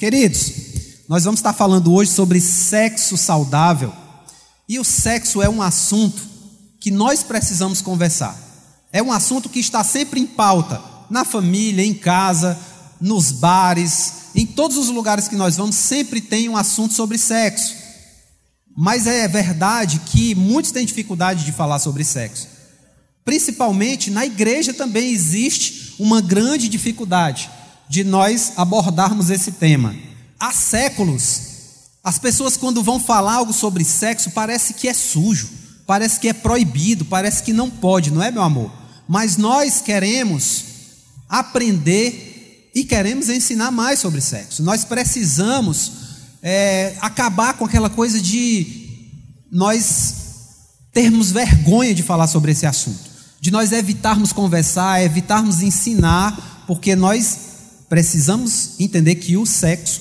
Queridos, nós vamos estar falando hoje sobre sexo saudável. E o sexo é um assunto que nós precisamos conversar. É um assunto que está sempre em pauta, na família, em casa, nos bares, em todos os lugares que nós vamos, sempre tem um assunto sobre sexo. Mas é verdade que muitos têm dificuldade de falar sobre sexo. Principalmente na igreja também existe uma grande dificuldade de nós abordarmos esse tema. Há séculos, as pessoas, quando vão falar algo sobre sexo, parece que é sujo, parece que é proibido, parece que não pode, não é, meu amor? Mas nós queremos aprender e queremos ensinar mais sobre sexo. Nós precisamos é, acabar com aquela coisa de nós termos vergonha de falar sobre esse assunto, de nós evitarmos conversar, evitarmos ensinar, porque nós precisamos entender que o sexo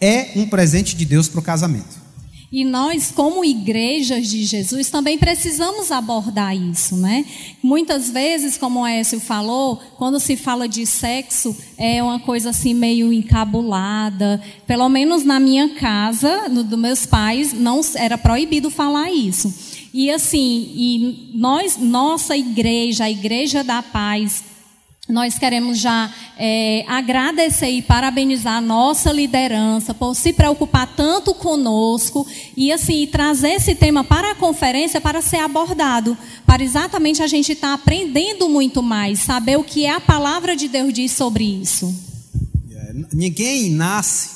é um presente de Deus para o casamento. E nós, como igrejas de Jesus, também precisamos abordar isso, né? Muitas vezes, como o Écio falou, quando se fala de sexo, é uma coisa assim meio encabulada. Pelo menos na minha casa, no dos meus pais, não era proibido falar isso. E assim, e nós, nossa igreja, a Igreja da Paz, nós queremos já é, agradecer e parabenizar a nossa liderança por se preocupar tanto conosco e assim trazer esse tema para a conferência para ser abordado, para exatamente a gente estar tá aprendendo muito mais, saber o que a palavra de Deus diz sobre isso. É, ninguém nasce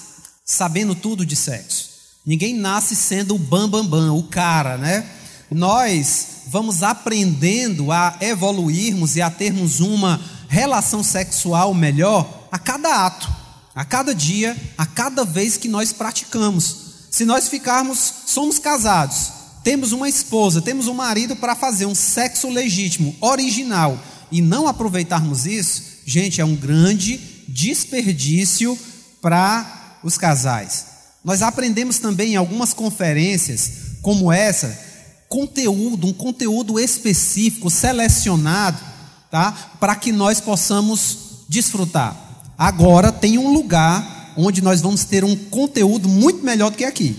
sabendo tudo de sexo. Ninguém nasce sendo o bam bam bam, o cara, né? Nós vamos aprendendo a evoluirmos e a termos uma relação sexual melhor a cada ato, a cada dia, a cada vez que nós praticamos. Se nós ficarmos, somos casados, temos uma esposa, temos um marido para fazer um sexo legítimo, original, e não aproveitarmos isso, gente, é um grande desperdício para os casais. Nós aprendemos também em algumas conferências, como essa, conteúdo, um conteúdo específico, selecionado, tá? Para que nós possamos desfrutar. Agora tem um lugar onde nós vamos ter um conteúdo muito melhor do que aqui.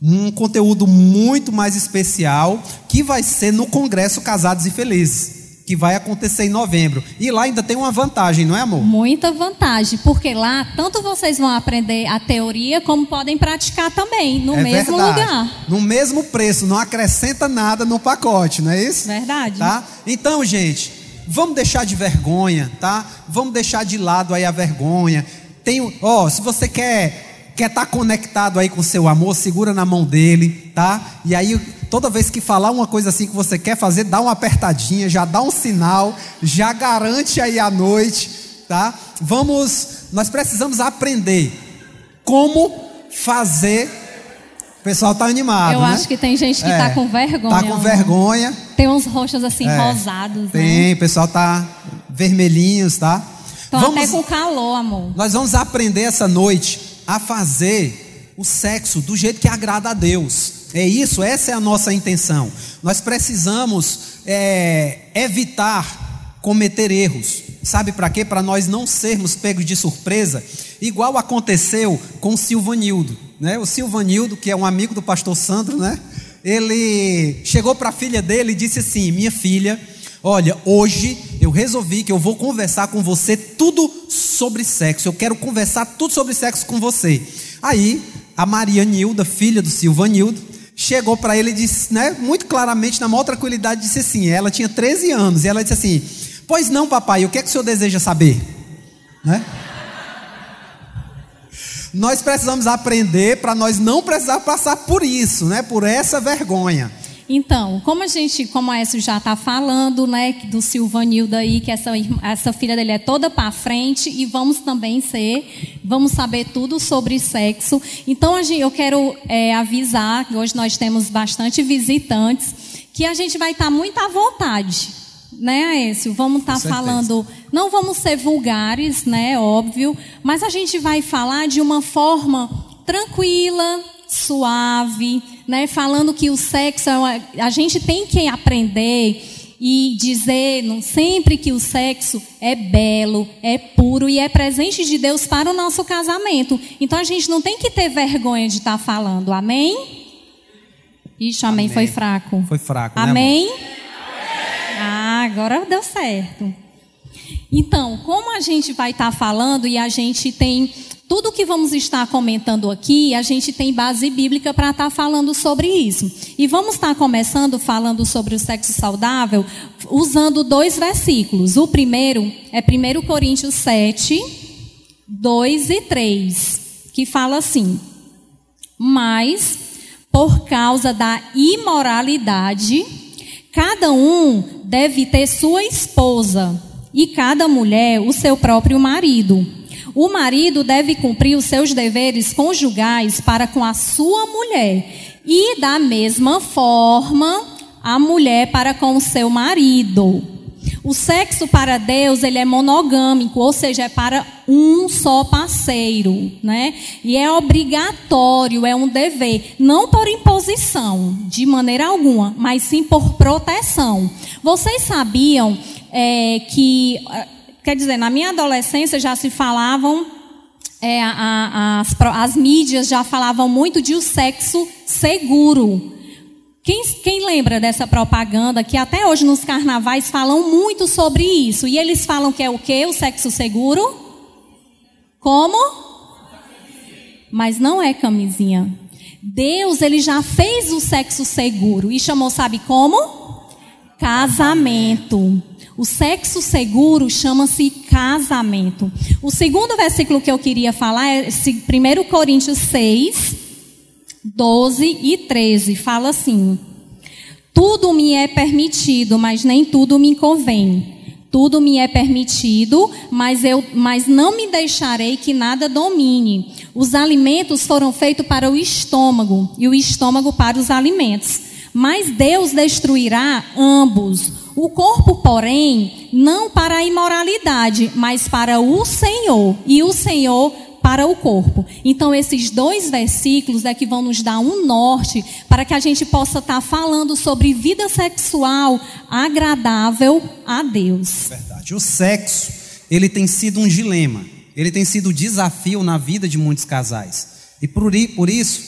Um conteúdo muito mais especial que vai ser no Congresso Casados e Felizes que vai acontecer em novembro. E lá ainda tem uma vantagem, não é, amor? Muita vantagem, porque lá tanto vocês vão aprender a teoria como podem praticar também, no é mesmo verdade. lugar. No mesmo preço, não acrescenta nada no pacote, não é isso? Verdade. Tá? Então, gente, Vamos deixar de vergonha, tá? Vamos deixar de lado aí a vergonha. Tem, ó, se você quer quer estar tá conectado aí com seu amor, segura na mão dele, tá? E aí toda vez que falar uma coisa assim que você quer fazer, dá uma apertadinha, já dá um sinal, já garante aí a noite, tá? Vamos, nós precisamos aprender como fazer pessoal tá animado. Eu né? acho que tem gente que é, tá com vergonha. Tá com vergonha. Tem uns roxos assim, é, rosados. Né? Tem, né? o pessoal tá vermelhinhos, tá? Estão vamos, até com calor, amor. Nós vamos aprender essa noite a fazer o sexo do jeito que agrada a Deus. É isso, essa é a nossa intenção. Nós precisamos é, evitar cometer erros. Sabe para quê? Para nós não sermos pegos de surpresa, igual aconteceu com o Silvanildo. Né? O Silvanildo, que é um amigo do pastor Sandro, né? ele chegou para a filha dele e disse assim: Minha filha, olha, hoje eu resolvi que eu vou conversar com você tudo sobre sexo. Eu quero conversar tudo sobre sexo com você. Aí, a Maria Nilda, filha do Silvanildo, chegou para ele e disse, né, muito claramente, na maior tranquilidade, disse assim: ela tinha 13 anos, e ela disse assim: Pois não, papai, o que é que o senhor deseja saber? Né? Nós precisamos aprender para nós não precisar passar por isso, né? Por essa vergonha. Então, como a gente, como a Écio já está falando, né, do Silvanildo aí, que essa, essa filha dele é toda para frente, e vamos também ser, vamos saber tudo sobre sexo. Então, gente, eu quero é, avisar, que hoje nós temos bastante visitantes, que a gente vai estar tá muito à vontade né, Aécio? Vamos estar tá falando, não vamos ser vulgares, né, óbvio, mas a gente vai falar de uma forma tranquila, suave, né, falando que o sexo é uma, a gente tem que aprender e dizer sempre que o sexo é belo, é puro e é presente de Deus para o nosso casamento. Então a gente não tem que ter vergonha de estar falando. Amém? Ixi, amém, amém. foi fraco. Foi fraco, amém? Né, agora deu certo. Então, como a gente vai estar falando e a gente tem tudo que vamos estar comentando aqui, a gente tem base bíblica para estar falando sobre isso. E vamos estar começando falando sobre o sexo saudável usando dois versículos. O primeiro é 1 Coríntios 7, 2 e 3, que fala assim: Mas, por causa da imoralidade, cada um deve ter sua esposa, e cada mulher o seu próprio marido o marido deve cumprir os seus deveres conjugais para com a sua mulher e da mesma forma a mulher para com o seu marido. O sexo para Deus ele é monogâmico, ou seja, é para um só parceiro, né? E é obrigatório, é um dever, não por imposição, de maneira alguma, mas sim por proteção. Vocês sabiam é, que Quer dizer, na minha adolescência já se falavam, é, a, a, as, as mídias já falavam muito de o sexo seguro. Quem, quem, lembra dessa propaganda que até hoje nos carnavais falam muito sobre isso? E eles falam que é o que? O sexo seguro? Como? Mas não é camisinha. Deus, ele já fez o sexo seguro e chamou, sabe como? Casamento. O sexo seguro chama-se casamento. O segundo versículo que eu queria falar é 1 Coríntios 6, 12 e 13. Fala assim: Tudo me é permitido, mas nem tudo me convém. Tudo me é permitido, mas eu mas não me deixarei que nada domine. Os alimentos foram feitos para o estômago e o estômago para os alimentos. Mas Deus destruirá ambos. O corpo, porém, não para a imoralidade, mas para o Senhor, e o Senhor para o corpo. Então, esses dois versículos é que vão nos dar um norte para que a gente possa estar falando sobre vida sexual agradável a Deus. Verdade. O sexo, ele tem sido um dilema, ele tem sido um desafio na vida de muitos casais. E por, por isso,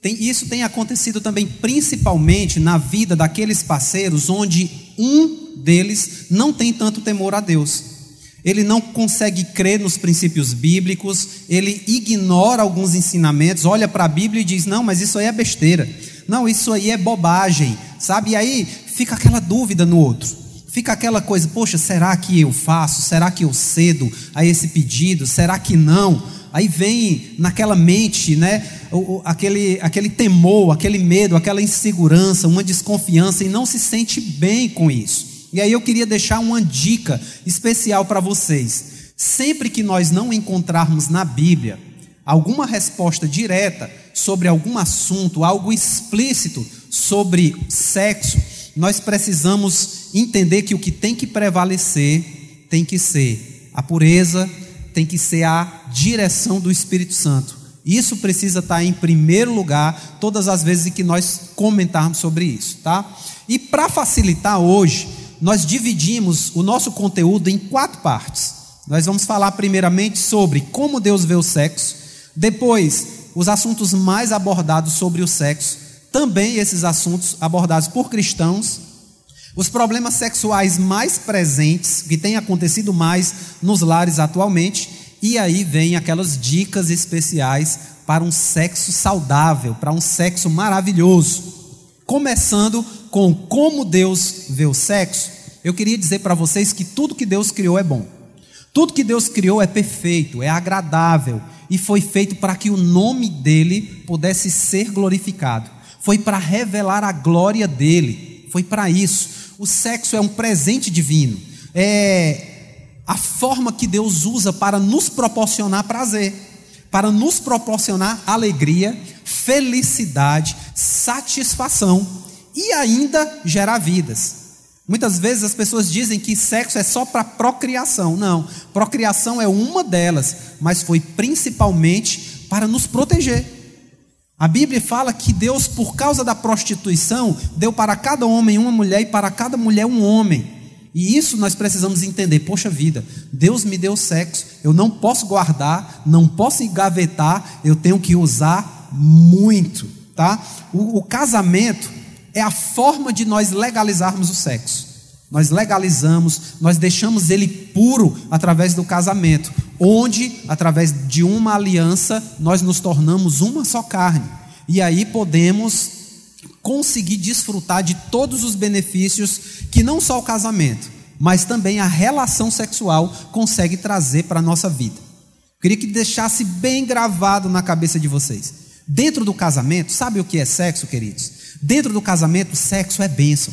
tem, isso tem acontecido também principalmente na vida daqueles parceiros onde um deles não tem tanto temor a Deus. Ele não consegue crer nos princípios bíblicos, ele ignora alguns ensinamentos, olha para a Bíblia e diz: Não, mas isso aí é besteira. Não, isso aí é bobagem, sabe? E aí fica aquela dúvida no outro. Fica aquela coisa: Poxa, será que eu faço? Será que eu cedo a esse pedido? Será que não? Aí vem naquela mente, né, aquele, aquele temor, aquele medo, aquela insegurança, uma desconfiança e não se sente bem com isso. E aí eu queria deixar uma dica especial para vocês. Sempre que nós não encontrarmos na Bíblia alguma resposta direta sobre algum assunto, algo explícito sobre sexo, nós precisamos entender que o que tem que prevalecer tem que ser a pureza, tem que ser a direção do Espírito Santo. Isso precisa estar em primeiro lugar todas as vezes que nós comentarmos sobre isso, tá? E para facilitar hoje, nós dividimos o nosso conteúdo em quatro partes. Nós vamos falar primeiramente sobre como Deus vê o sexo, depois os assuntos mais abordados sobre o sexo, também esses assuntos abordados por cristãos, os problemas sexuais mais presentes, que têm acontecido mais nos lares atualmente, e aí vem aquelas dicas especiais para um sexo saudável, para um sexo maravilhoso. Começando com como Deus vê o sexo, eu queria dizer para vocês que tudo que Deus criou é bom. Tudo que Deus criou é perfeito, é agradável e foi feito para que o nome dele pudesse ser glorificado. Foi para revelar a glória dele. Foi para isso. O sexo é um presente divino. É a forma que Deus usa para nos proporcionar prazer, para nos proporcionar alegria, felicidade, satisfação e ainda gerar vidas. Muitas vezes as pessoas dizem que sexo é só para procriação. Não, procriação é uma delas, mas foi principalmente para nos proteger. A Bíblia fala que Deus, por causa da prostituição, deu para cada homem uma mulher e para cada mulher um homem. E isso nós precisamos entender. Poxa vida, Deus me deu sexo, eu não posso guardar, não posso engavetar, eu tenho que usar muito, tá? O, o casamento é a forma de nós legalizarmos o sexo. Nós legalizamos, nós deixamos ele puro através do casamento, onde, através de uma aliança, nós nos tornamos uma só carne. E aí podemos conseguir desfrutar de todos os benefícios que não só o casamento, mas também a relação sexual consegue trazer para a nossa vida. queria que deixasse bem gravado na cabeça de vocês. Dentro do casamento, sabe o que é sexo, queridos? Dentro do casamento, sexo é bênção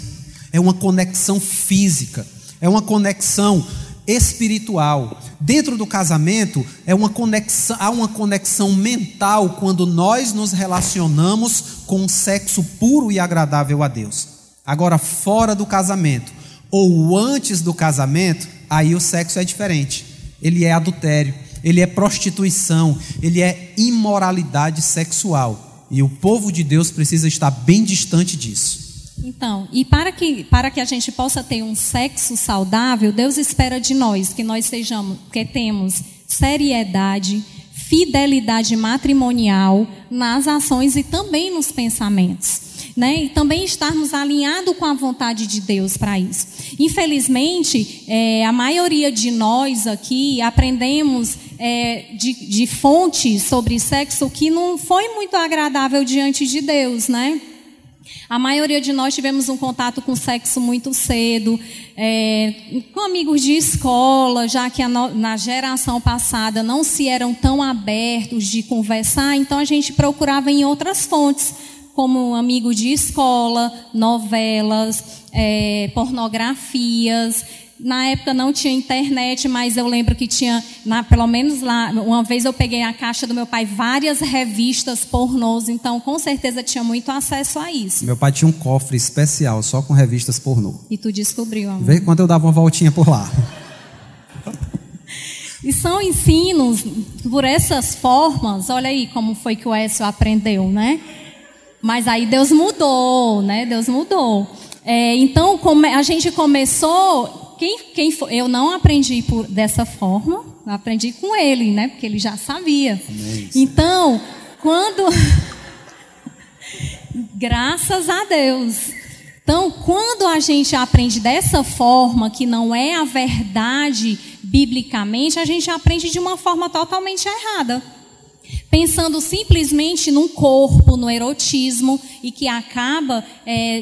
é uma conexão física, é uma conexão espiritual. Dentro do casamento é uma conexão, há uma conexão mental quando nós nos relacionamos com um sexo puro e agradável a Deus. Agora, fora do casamento ou antes do casamento, aí o sexo é diferente. Ele é adultério, ele é prostituição, ele é imoralidade sexual. E o povo de Deus precisa estar bem distante disso. Então, e para que, para que a gente possa ter um sexo saudável, Deus espera de nós que nós sejamos, que temos seriedade, fidelidade matrimonial nas ações e também nos pensamentos. Né? E também estarmos alinhados com a vontade de Deus para isso. Infelizmente, é, a maioria de nós aqui aprendemos é, de, de fontes sobre sexo que não foi muito agradável diante de Deus, né? A maioria de nós tivemos um contato com sexo muito cedo, é, com amigos de escola, já que no, na geração passada não se eram tão abertos de conversar, então a gente procurava em outras fontes, como amigos de escola, novelas, é, pornografias. Na época não tinha internet, mas eu lembro que tinha, na, pelo menos lá, uma vez eu peguei a caixa do meu pai várias revistas pornôs, então com certeza tinha muito acesso a isso. Meu pai tinha um cofre especial só com revistas pornô. E tu descobriu, amor. Vê quando eu dava uma voltinha por lá. E são ensinos por essas formas, olha aí como foi que o Écio aprendeu, né? Mas aí Deus mudou, né? Deus mudou. É, então a gente começou quem, quem for, eu não aprendi por, dessa forma, aprendi com ele, né? Porque ele já sabia. Amém. Então, quando. Graças a Deus. Então, quando a gente aprende dessa forma, que não é a verdade biblicamente, a gente aprende de uma forma totalmente errada pensando simplesmente num corpo, no erotismo, e que acaba é,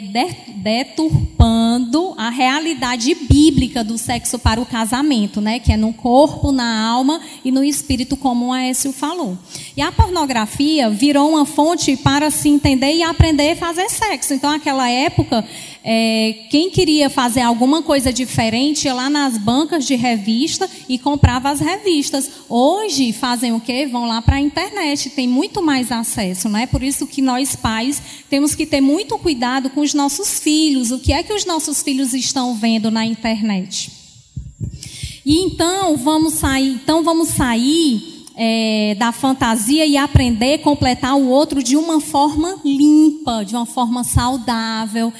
deturpando a realidade bíblica do sexo para o casamento, né? que é no corpo, na alma e no espírito, como o Aécio falou. E a pornografia virou uma fonte para se entender e aprender a fazer sexo. Então, naquela época, é, quem queria fazer alguma coisa diferente ia lá nas bancas de revista e comprava as revistas. Hoje fazem o quê? Vão lá para a internet, tem muito mais acesso, não é? Por isso que nós pais temos que ter muito cuidado com os nossos filhos. O que é que os nossos filhos estão vendo na internet? E então vamos sair, então vamos sair é, da fantasia e aprender a completar o outro de uma forma limpa, de uma forma saudável,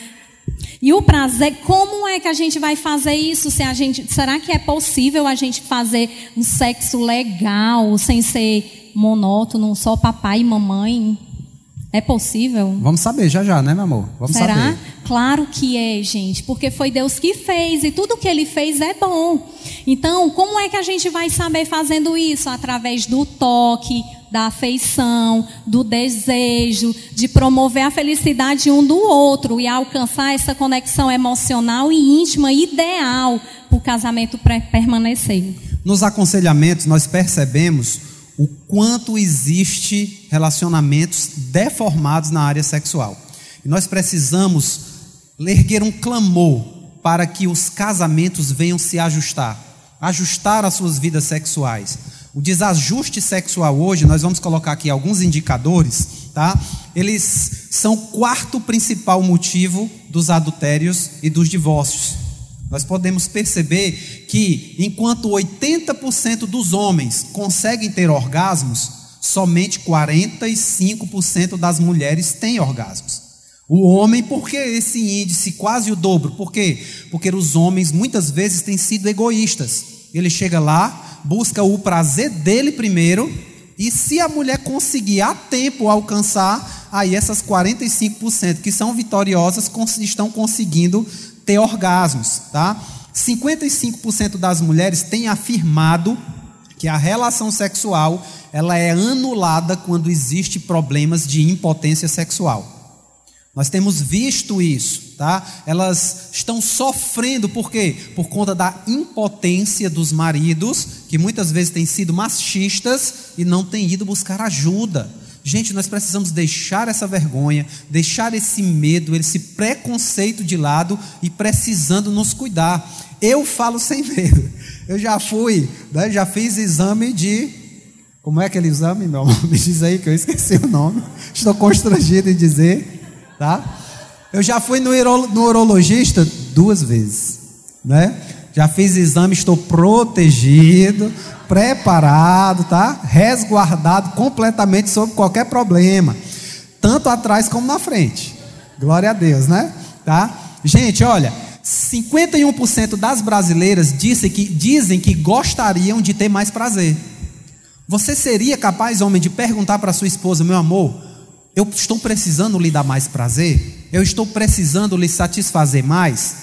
e o prazer, como é que a gente vai fazer isso? Se a gente, será que é possível a gente fazer um sexo legal, sem ser monótono, só papai e mamãe? É possível? Vamos saber já já, né, meu amor? Vamos Será? saber. Claro que é, gente, porque foi Deus que fez e tudo que ele fez é bom. Então, como é que a gente vai saber fazendo isso? Através do toque, da afeição, do desejo, de promover a felicidade um do outro e alcançar essa conexão emocional e íntima ideal para o casamento permanecer. Nos aconselhamentos, nós percebemos o quanto existe relacionamentos deformados na área sexual. E nós precisamos erguer um clamor para que os casamentos venham se ajustar, ajustar as suas vidas sexuais o desajuste sexual hoje, nós vamos colocar aqui alguns indicadores, tá? Eles são o quarto principal motivo dos adultérios e dos divórcios. Nós podemos perceber que enquanto 80% dos homens conseguem ter orgasmos, somente 45% das mulheres têm orgasmos. O homem, por que esse índice quase o dobro? Por quê? Porque os homens muitas vezes têm sido egoístas. Ele chega lá, busca o prazer dele primeiro, e se a mulher conseguir a tempo alcançar, aí essas 45% que são vitoriosas estão conseguindo ter orgasmos, tá? 55% das mulheres têm afirmado que a relação sexual ela é anulada quando existe problemas de impotência sexual. Nós temos visto isso, tá? Elas estão sofrendo por quê? Por conta da impotência dos maridos, que muitas vezes têm sido machistas e não têm ido buscar ajuda. Gente, nós precisamos deixar essa vergonha, deixar esse medo, esse preconceito de lado e precisando nos cuidar. Eu falo sem medo. Eu já fui, né, já fiz exame de. Como é aquele exame, meu? Me diz aí que eu esqueci o nome. Estou constrangido em dizer tá? Eu já fui no, no urologista duas vezes, né? Já fiz exame, estou protegido, preparado, tá? Resguardado completamente sobre qualquer problema, tanto atrás como na frente. Glória a Deus, né? Tá? Gente, olha, 51% das brasileiras dizem que, dizem que gostariam de ter mais prazer. Você seria capaz, homem, de perguntar para sua esposa, meu amor, eu estou precisando lhe dar mais prazer? Eu estou precisando lhe satisfazer mais?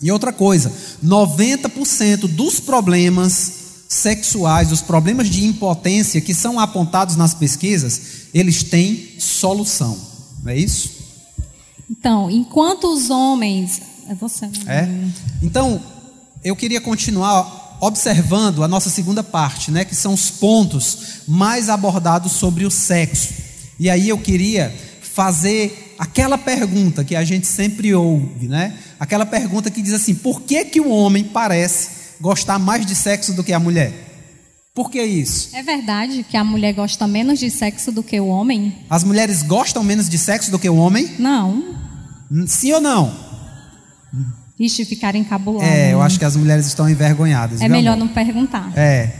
E outra coisa, 90% dos problemas sexuais, os problemas de impotência que são apontados nas pesquisas, eles têm solução. Não é isso? Então, enquanto os homens. É você. Né? É. Então, eu queria continuar observando a nossa segunda parte, né, que são os pontos mais abordados sobre o sexo. E aí eu queria fazer aquela pergunta que a gente sempre ouve, né? Aquela pergunta que diz assim: por que, que o homem parece gostar mais de sexo do que a mulher? Por que isso? É verdade que a mulher gosta menos de sexo do que o homem? As mulheres gostam menos de sexo do que o homem? Não. Sim ou não? Ixi, ficar encabulado. É, eu acho que as mulheres estão envergonhadas. É melhor amor? não perguntar. É.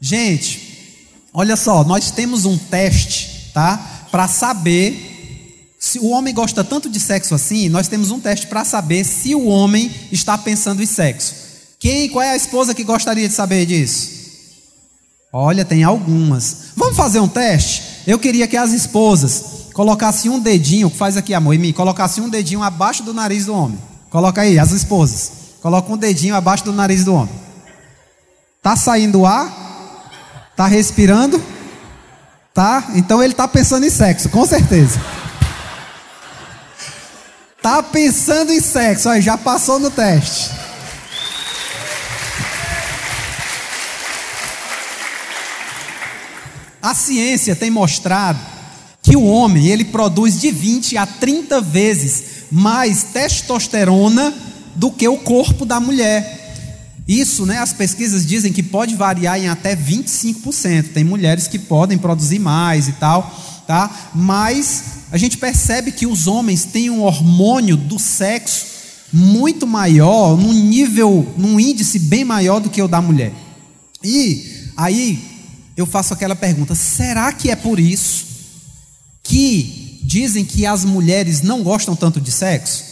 Gente, olha só, nós temos um teste, tá? Para saber se o homem gosta tanto de sexo assim, nós temos um teste para saber se o homem está pensando em sexo. Quem, qual é a esposa que gostaria de saber disso? Olha, tem algumas. Vamos fazer um teste? Eu queria que as esposas colocassem um dedinho, faz aqui amor, em mim, colocassem um dedinho abaixo do nariz do homem. Coloca aí, as esposas. Coloca um dedinho abaixo do nariz do homem. Tá saindo ar? Tá respirando? Tá? Então ele está pensando em sexo, com certeza. Tá pensando em sexo, aí já passou no teste. A ciência tem mostrado que o homem ele produz de 20 a 30 vezes mais testosterona do que o corpo da mulher. Isso, né, as pesquisas dizem que pode variar em até 25%. Tem mulheres que podem produzir mais e tal, tá? Mas a gente percebe que os homens têm um hormônio do sexo muito maior, num nível, num índice bem maior do que o da mulher. E aí eu faço aquela pergunta: será que é por isso que dizem que as mulheres não gostam tanto de sexo?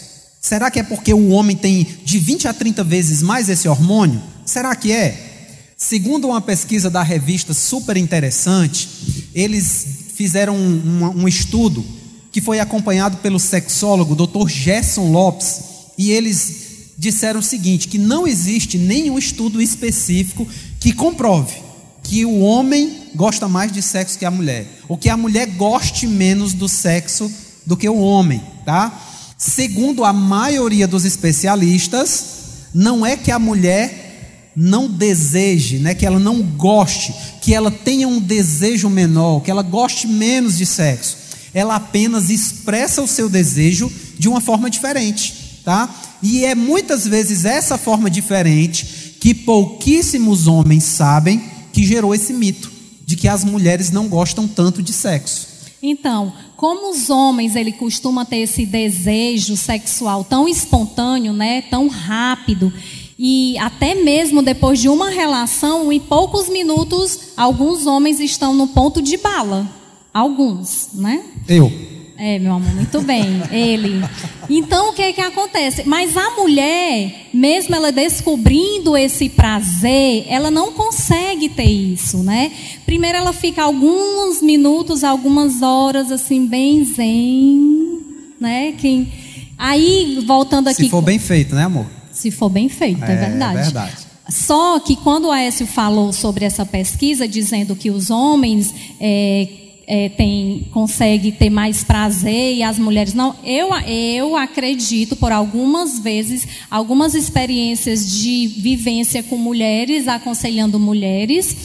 Será que é porque o homem tem de 20 a 30 vezes mais esse hormônio? Será que é? Segundo uma pesquisa da revista super interessante, eles fizeram um, um, um estudo que foi acompanhado pelo sexólogo Dr. Gerson Lopes, e eles disseram o seguinte: que não existe nenhum estudo específico que comprove que o homem gosta mais de sexo que a mulher, ou que a mulher goste menos do sexo do que o homem, tá? Segundo a maioria dos especialistas, não é que a mulher não deseje, né, que ela não goste, que ela tenha um desejo menor, que ela goste menos de sexo. Ela apenas expressa o seu desejo de uma forma diferente, tá? E é muitas vezes essa forma diferente que pouquíssimos homens sabem que gerou esse mito de que as mulheres não gostam tanto de sexo. Então, como os homens ele costuma ter esse desejo sexual tão espontâneo, né, tão rápido, E até mesmo depois de uma relação, em poucos minutos, alguns homens estão no ponto de bala. Alguns, né? Eu. É, meu amor, muito bem. Ele. Então, o que é que acontece? Mas a mulher, mesmo ela descobrindo esse prazer, ela não consegue ter isso, né? Primeiro ela fica alguns minutos, algumas horas, assim, bem zen, né? Quem... Aí, voltando aqui... Se for bem feito, né, amor? Se for bem feito, é, É, verdade. é verdade. Só que quando o Aécio falou sobre essa pesquisa, dizendo que os homens é, é, tem, conseguem ter mais prazer e as mulheres não, eu, eu acredito, por algumas vezes, algumas experiências de vivência com mulheres, aconselhando mulheres,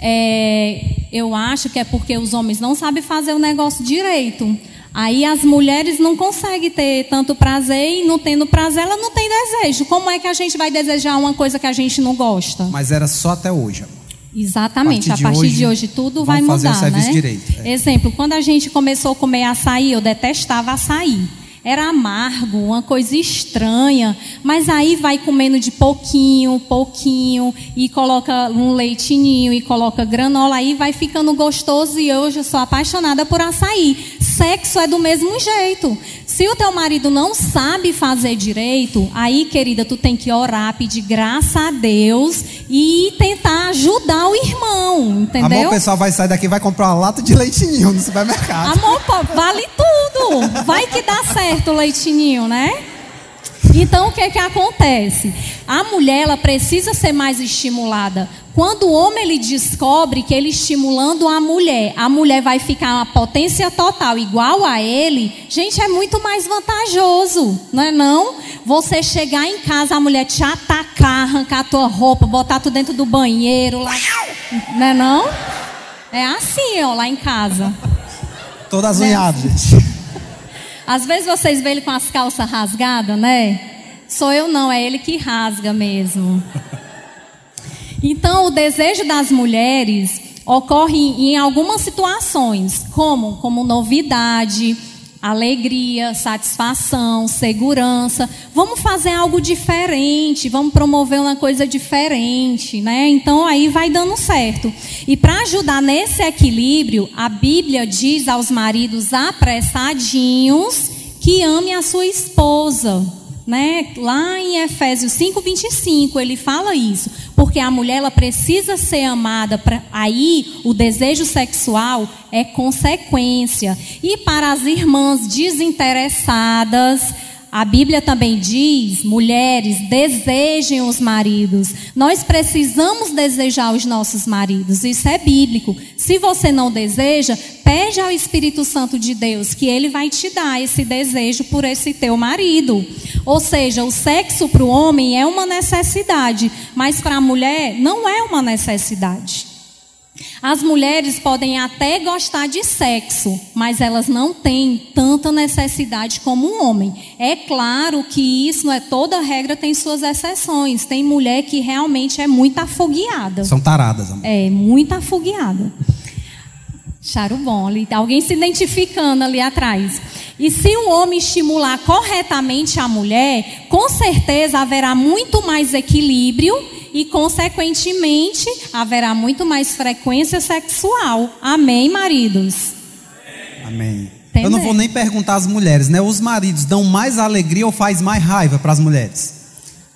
é, eu acho que é porque os homens não sabem fazer o negócio direito. Aí as mulheres não conseguem ter tanto prazer e não tendo prazer, ela não tem desejo. Como é que a gente vai desejar uma coisa que a gente não gosta? Mas era só até hoje. Exatamente, A a partir partir, de hoje, de hoje tudo vai fazer o mudar, serviço né? direito, é. Exemplo, quando a gente começou a comer açaí, eu detestava açaí. Era amargo, uma coisa estranha, mas aí vai comendo de pouquinho, pouquinho, e coloca um leitinho, e coloca granola, aí vai ficando gostoso, e hoje eu sou apaixonada por açaí. Sexo é do mesmo jeito. Se o teu marido não sabe fazer direito, aí, querida, tu tem que orar, pedir graça a Deus e tentar ajudar o irmão, entendeu? Amor, o pessoal vai sair daqui e vai comprar uma lata de leitinho no supermercado. Amor, vale tudo. Vai que dá certo o leitinho, né? Então, o que é que acontece? A mulher, ela precisa ser mais estimulada. Quando o homem ele descobre que ele estimulando a mulher, a mulher vai ficar uma potência total igual a ele, gente, é muito mais vantajoso, não é não? Você chegar em casa, a mulher te atacar, arrancar a tua roupa, botar tu dentro do banheiro, lá, não é não? É assim, ó, lá em casa. Todas unhadas, gente. Às vezes vocês veem ele com as calças rasgadas, né? Sou eu não, é ele que rasga mesmo. Então, o desejo das mulheres ocorre em algumas situações, como como novidade, alegria, satisfação, segurança. Vamos fazer algo diferente, vamos promover uma coisa diferente, né? Então aí vai dando certo. E para ajudar nesse equilíbrio, a Bíblia diz aos maridos apressadinhos que ame a sua esposa. Né? Lá em Efésios 5:25 ele fala isso, porque a mulher ela precisa ser amada, pra, aí o desejo sexual é consequência. E para as irmãs desinteressadas, a Bíblia também diz: mulheres, desejem os maridos. Nós precisamos desejar os nossos maridos, isso é bíblico. Se você não deseja, pede ao Espírito Santo de Deus que ele vai te dar esse desejo por esse teu marido. Ou seja, o sexo para o homem é uma necessidade, mas para a mulher não é uma necessidade. As mulheres podem até gostar de sexo, mas elas não têm tanta necessidade como um homem. É claro que isso não é toda regra, tem suas exceções. Tem mulher que realmente é muito afogueada. São taradas, amor. É, muito afogueada. Charo bom, ali, alguém se identificando ali atrás. E se o homem estimular corretamente a mulher, com certeza haverá muito mais equilíbrio e, consequentemente, haverá muito mais frequência sexual. Amém, maridos? Amém. Entendeu? Eu não vou nem perguntar às mulheres, né? Os maridos dão mais alegria ou faz mais raiva para as mulheres?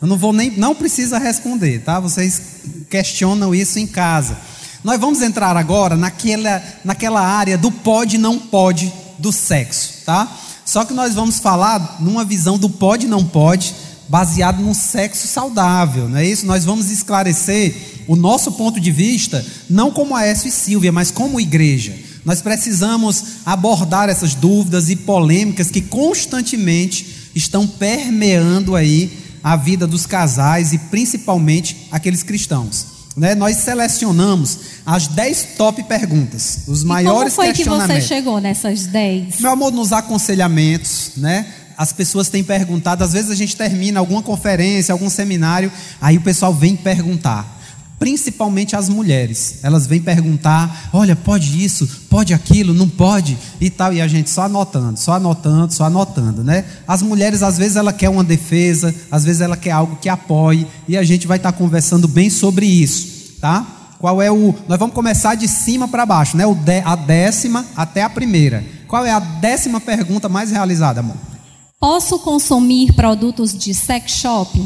Eu não vou nem, não precisa responder, tá? Vocês questionam isso em casa. Nós vamos entrar agora naquela, naquela área do pode e não pode do sexo, tá? Só que nós vamos falar numa visão do pode e não pode, baseado num sexo saudável, não é isso? Nós vamos esclarecer o nosso ponto de vista, não como Aécio e Silvia, mas como igreja. Nós precisamos abordar essas dúvidas e polêmicas que constantemente estão permeando aí a vida dos casais e principalmente aqueles cristãos. Né? Nós selecionamos as 10 top perguntas, os maiores e como foi que você questionamentos. chegou nessas 10? Meu amor, nos aconselhamentos, né? As pessoas têm perguntado, às vezes a gente termina alguma conferência, algum seminário, aí o pessoal vem perguntar. principalmente as mulheres. Elas vêm perguntar: olha, pode isso, pode aquilo, não pode e tal, e a gente só anotando, só anotando, só anotando, né? As mulheres, às vezes, ela quer uma defesa, às vezes, ela quer algo que apoie, e a gente vai estar conversando bem sobre isso, tá? Qual é o. Nós vamos começar de cima para baixo, né? O de, a décima até a primeira. Qual é a décima pergunta mais realizada, amor? Posso consumir produtos de sex shop?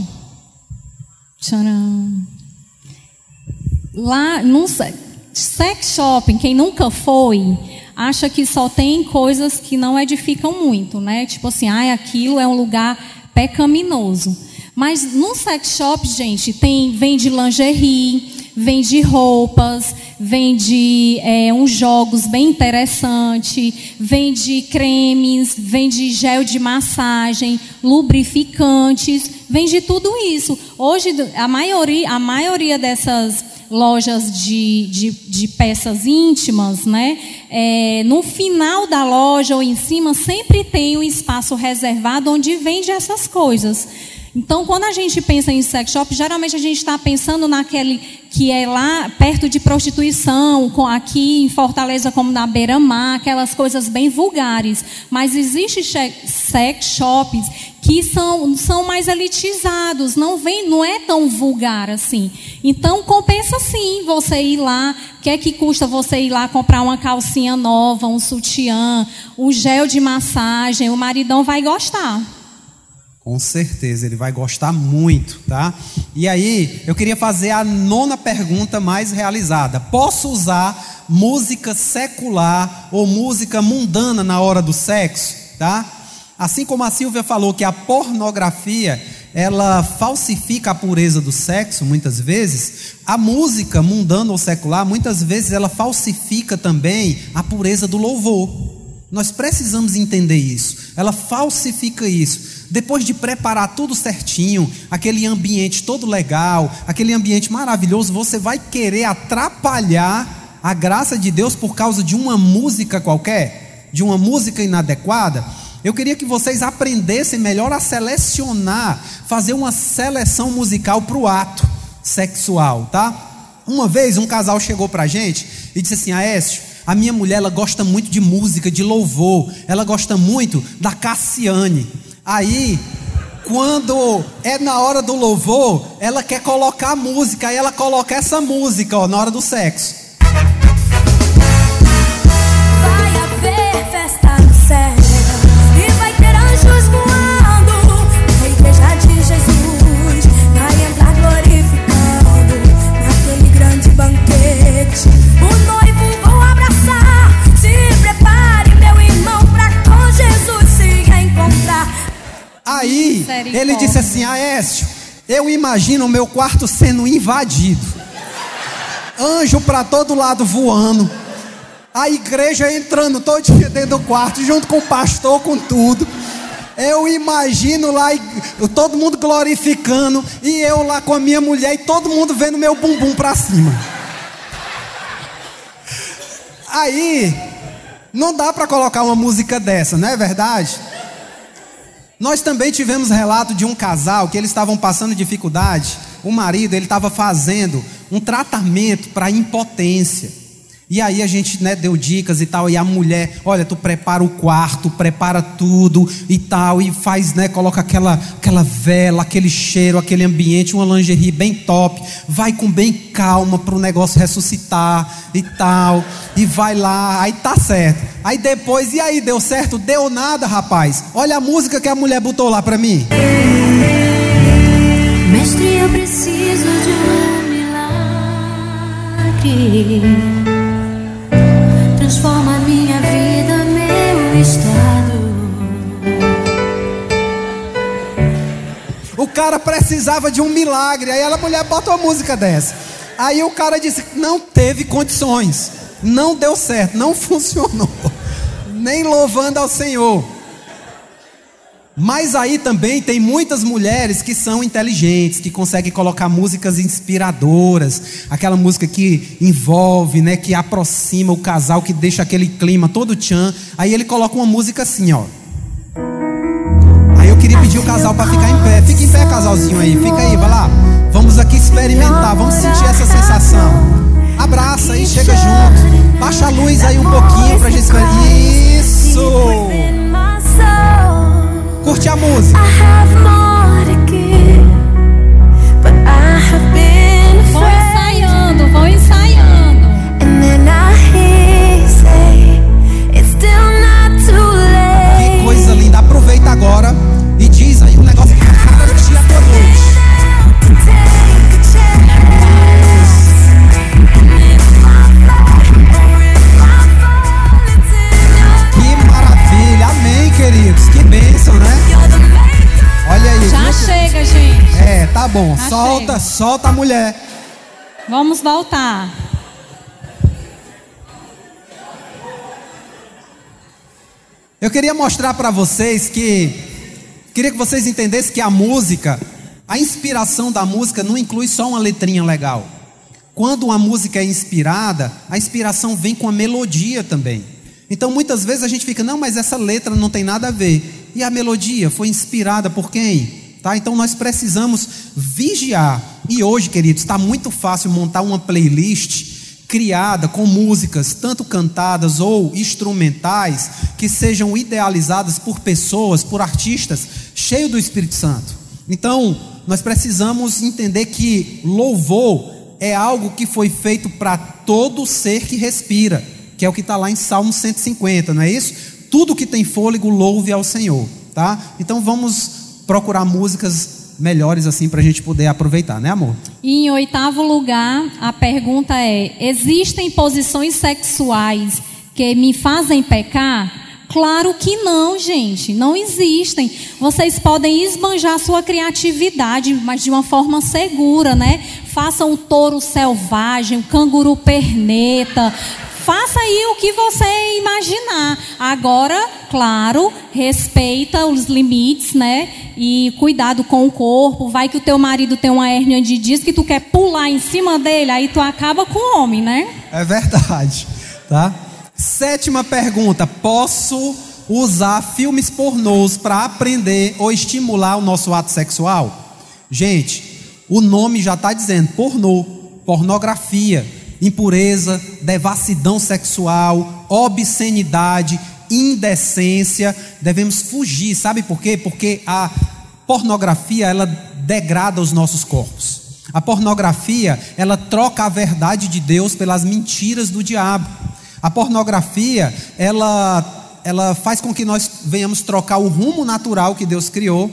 Tcharam. Lá, num sex shopping, quem nunca foi, acha que só tem coisas que não edificam muito, né? Tipo assim, ah, aquilo é um lugar pecaminoso. Mas no sex shop, gente, tem vende lingerie, vende roupas, vende é, uns jogos bem interessantes, vende cremes, vende gel de massagem, lubrificantes, vende tudo isso. Hoje a maioria, a maioria dessas lojas de, de, de peças íntimas, né? É, no final da loja ou em cima sempre tem um espaço reservado onde vende essas coisas. Então, quando a gente pensa em sex shop, geralmente a gente está pensando naquele que é lá perto de prostituição, aqui em Fortaleza, como na beira-mar, aquelas coisas bem vulgares. Mas existem sex shops que são, são mais elitizados, não, vem, não é tão vulgar assim. Então, compensa sim você ir lá. O que é que custa você ir lá comprar uma calcinha nova, um sutiã, um gel de massagem? O maridão vai gostar. Com certeza, ele vai gostar muito, tá? E aí, eu queria fazer a nona pergunta mais realizada. Posso usar música secular ou música mundana na hora do sexo, tá? Assim como a Silvia falou que a pornografia, ela falsifica a pureza do sexo muitas vezes, a música mundana ou secular, muitas vezes ela falsifica também a pureza do louvor. Nós precisamos entender isso. Ela falsifica isso depois de preparar tudo certinho, aquele ambiente todo legal, aquele ambiente maravilhoso, você vai querer atrapalhar a graça de Deus por causa de uma música qualquer, de uma música inadequada? Eu queria que vocês aprendessem melhor a selecionar, fazer uma seleção musical para o ato sexual, tá? Uma vez um casal chegou para a gente e disse assim: Aécio, a minha mulher ela gosta muito de música, de louvor, ela gosta muito da Cassiane. Aí, quando é na hora do louvor, ela quer colocar música, aí ela coloca essa música, ó, na hora do sexo. Aécio, eu imagino o meu quarto sendo invadido, anjo para todo lado voando, a igreja entrando todo dia dentro do quarto, junto com o pastor, com tudo. Eu imagino lá todo mundo glorificando e eu lá com a minha mulher e todo mundo vendo meu bumbum para cima. Aí não dá para colocar uma música dessa, não é verdade? Nós também tivemos relato de um casal que eles estavam passando dificuldade. O marido ele estava fazendo um tratamento para impotência. E aí a gente né, deu dicas e tal, e a mulher, olha, tu prepara o quarto, prepara tudo e tal, e faz, né, coloca aquela, aquela vela, aquele cheiro, aquele ambiente, uma lingerie bem top, vai com bem calma para o negócio ressuscitar e tal, e vai lá, aí tá certo. Aí depois, e aí, deu certo? Deu nada, rapaz. Olha a música que a mulher botou lá para mim. Mestre, eu preciso de um milagre. O cara precisava de um milagre. Aí a mulher bota uma música dessa. Aí o cara disse não teve condições. Não deu certo, não funcionou. Nem louvando ao Senhor. Mas aí também tem muitas mulheres que são inteligentes, que conseguem colocar músicas inspiradoras, aquela música que envolve, né, que aproxima o casal, que deixa aquele clima todo tchan. Aí ele coloca uma música assim, ó. Eu queria pedir o casal para ficar em pé. Fica em pé, casalzinho aí. Fica aí, vai lá. Vamos Vamos aqui experimentar, vamos sentir essa sensação. Abraça e chega junto. Baixa a luz aí um pouquinho pra gente experimentar. Isso! Curte a música. É, tá bom. Já solta, solta a mulher. Vamos voltar. Eu queria mostrar para vocês que queria que vocês entendessem que a música, a inspiração da música não inclui só uma letrinha legal. Quando uma música é inspirada, a inspiração vem com a melodia também. Então muitas vezes a gente fica, não, mas essa letra não tem nada a ver. E a melodia foi inspirada por quem? Tá? Então nós precisamos vigiar. E hoje, queridos, está muito fácil montar uma playlist criada com músicas, tanto cantadas ou instrumentais, que sejam idealizadas por pessoas, por artistas cheios do Espírito Santo. Então, nós precisamos entender que louvor é algo que foi feito para todo ser que respira, que é o que está lá em Salmo 150, não é isso? Tudo que tem fôlego, louve ao Senhor, tá? Então vamos procurar músicas melhores assim para a gente poder aproveitar, né, amor? E em oitavo lugar, a pergunta é: existem posições sexuais que me fazem pecar? Claro que não, gente, não existem. Vocês podem esbanjar sua criatividade, mas de uma forma segura, né? Faça um touro selvagem, um canguru perneta, Faça aí o que você imaginar. Agora, claro, respeita os limites, né? E cuidado com o corpo. Vai que o teu marido tem uma hérnia de disco e tu quer pular em cima dele, aí tu acaba com o homem, né? É verdade, tá? Sétima pergunta: posso usar filmes pornôs para aprender ou estimular o nosso ato sexual? Gente, o nome já está dizendo pornô, pornografia, impureza, devassidão sexual, obscenidade, indecência. Devemos fugir, sabe por quê? Porque a pornografia ela degrada os nossos corpos. A pornografia, ela troca a verdade de Deus pelas mentiras do diabo. A pornografia, ela, ela faz com que nós venhamos trocar o rumo natural que Deus criou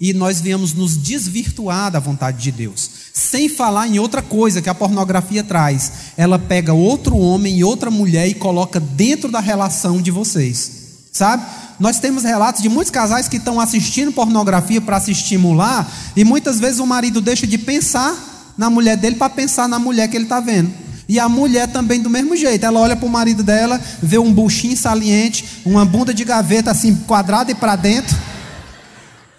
e nós venhamos nos desvirtuar da vontade de Deus. Sem falar em outra coisa que a pornografia traz. Ela pega outro homem e outra mulher e coloca dentro da relação de vocês. Sabe? Nós temos relatos de muitos casais que estão assistindo pornografia para se estimular e muitas vezes o marido deixa de pensar na mulher dele para pensar na mulher que ele está vendo. E a mulher também do mesmo jeito. Ela olha para o marido dela, vê um buchinho saliente, uma bunda de gaveta assim quadrada e para dentro.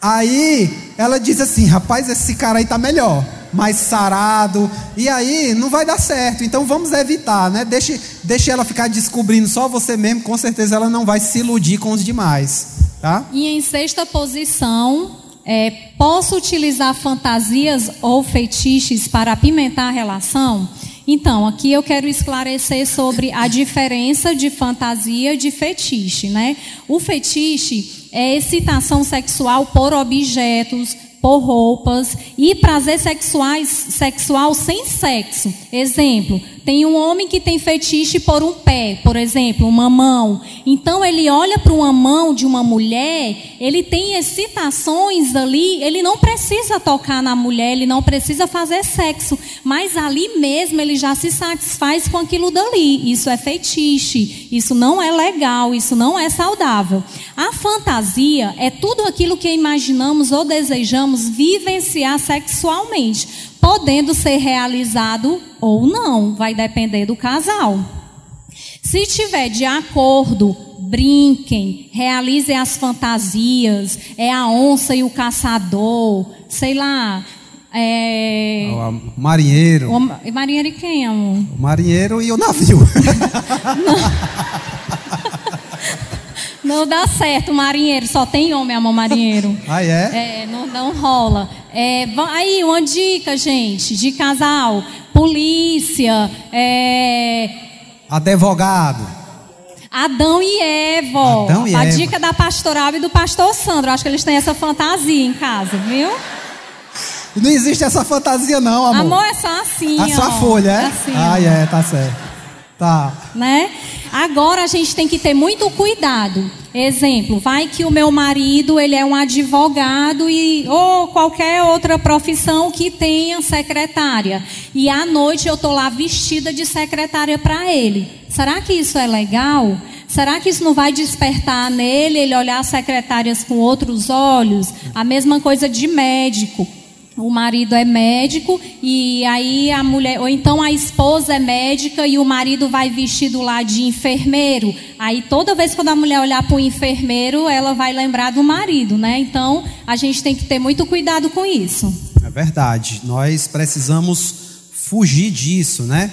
Aí ela diz assim: rapaz, esse cara aí tá melhor, mais sarado. E aí não vai dar certo. Então vamos evitar, né? Deixe, deixe ela ficar descobrindo só você mesmo. Com certeza ela não vai se iludir com os demais, tá? E em sexta posição, é, posso utilizar fantasias ou fetiches para apimentar a relação? Então, aqui eu quero esclarecer sobre a diferença de fantasia de fetiche, né? O fetiche é excitação sexual por objetos, por roupas e prazer sexuais, sexual sem sexo. Exemplo, tem um homem que tem fetiche por um pé, por exemplo, uma mão. Então ele olha para uma mão de uma mulher, ele tem excitações ali, ele não precisa tocar na mulher, ele não precisa fazer sexo, mas ali mesmo ele já se satisfaz com aquilo dali. Isso é fetiche, isso não é legal, isso não é saudável. A fantasia é tudo aquilo que imaginamos ou desejamos vivenciar sexualmente, podendo ser realizado ou não, vai depender do casal. Se tiver de acordo, brinquem, realizem as fantasias, é a onça e o caçador, sei lá. É... O marinheiro. O ma- marinheiro e quem, amor? O marinheiro e o navio. Não dá certo, marinheiro, só tem homem, amor, marinheiro. ah, é? É, não, não rola. É, aí, uma dica, gente, de casal. Polícia, é, Advogado. Adão e Eva. Adão e a Eva. dica da pastoral e do pastor Sandro. Acho que eles têm essa fantasia em casa, viu? Não existe essa fantasia, não, amor. Amor é só assim, a sua ó. folha, é? Assim, ah, é, tá certo. Tá. né? Agora a gente tem que ter muito cuidado. Exemplo, vai que o meu marido ele é um advogado e ou qualquer outra profissão que tenha secretária e à noite eu tô lá vestida de secretária para ele. Será que isso é legal? Será que isso não vai despertar nele ele olhar as secretárias com outros olhos? A mesma coisa de médico. O marido é médico e aí a mulher, ou então a esposa é médica e o marido vai vestido lá de enfermeiro. Aí toda vez quando a mulher olhar para o enfermeiro, ela vai lembrar do marido, né? Então a gente tem que ter muito cuidado com isso. É verdade. Nós precisamos fugir disso, né?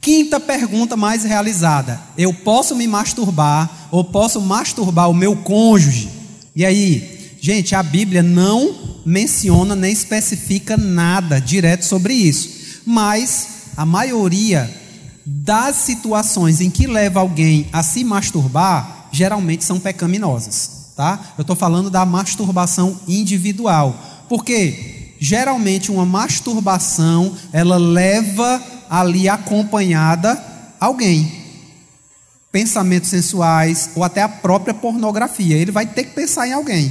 Quinta pergunta mais realizada: Eu posso me masturbar ou posso masturbar o meu cônjuge? E aí, gente, a Bíblia não menciona nem especifica nada direto sobre isso, mas a maioria das situações em que leva alguém a se masturbar geralmente são pecaminosas, tá? Eu estou falando da masturbação individual, porque geralmente uma masturbação ela leva ali acompanhada alguém, pensamentos sensuais ou até a própria pornografia. Ele vai ter que pensar em alguém.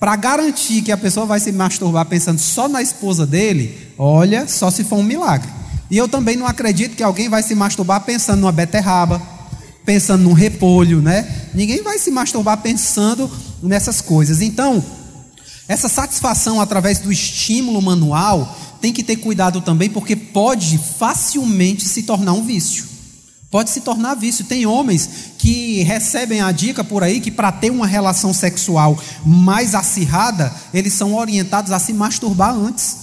Para garantir que a pessoa vai se masturbar pensando só na esposa dele, olha, só se for um milagre. E eu também não acredito que alguém vai se masturbar pensando numa beterraba, pensando num repolho, né? Ninguém vai se masturbar pensando nessas coisas. Então, essa satisfação através do estímulo manual tem que ter cuidado também, porque pode facilmente se tornar um vício. Pode se tornar vício. Tem homens que recebem a dica por aí que para ter uma relação sexual mais acirrada, eles são orientados a se masturbar antes.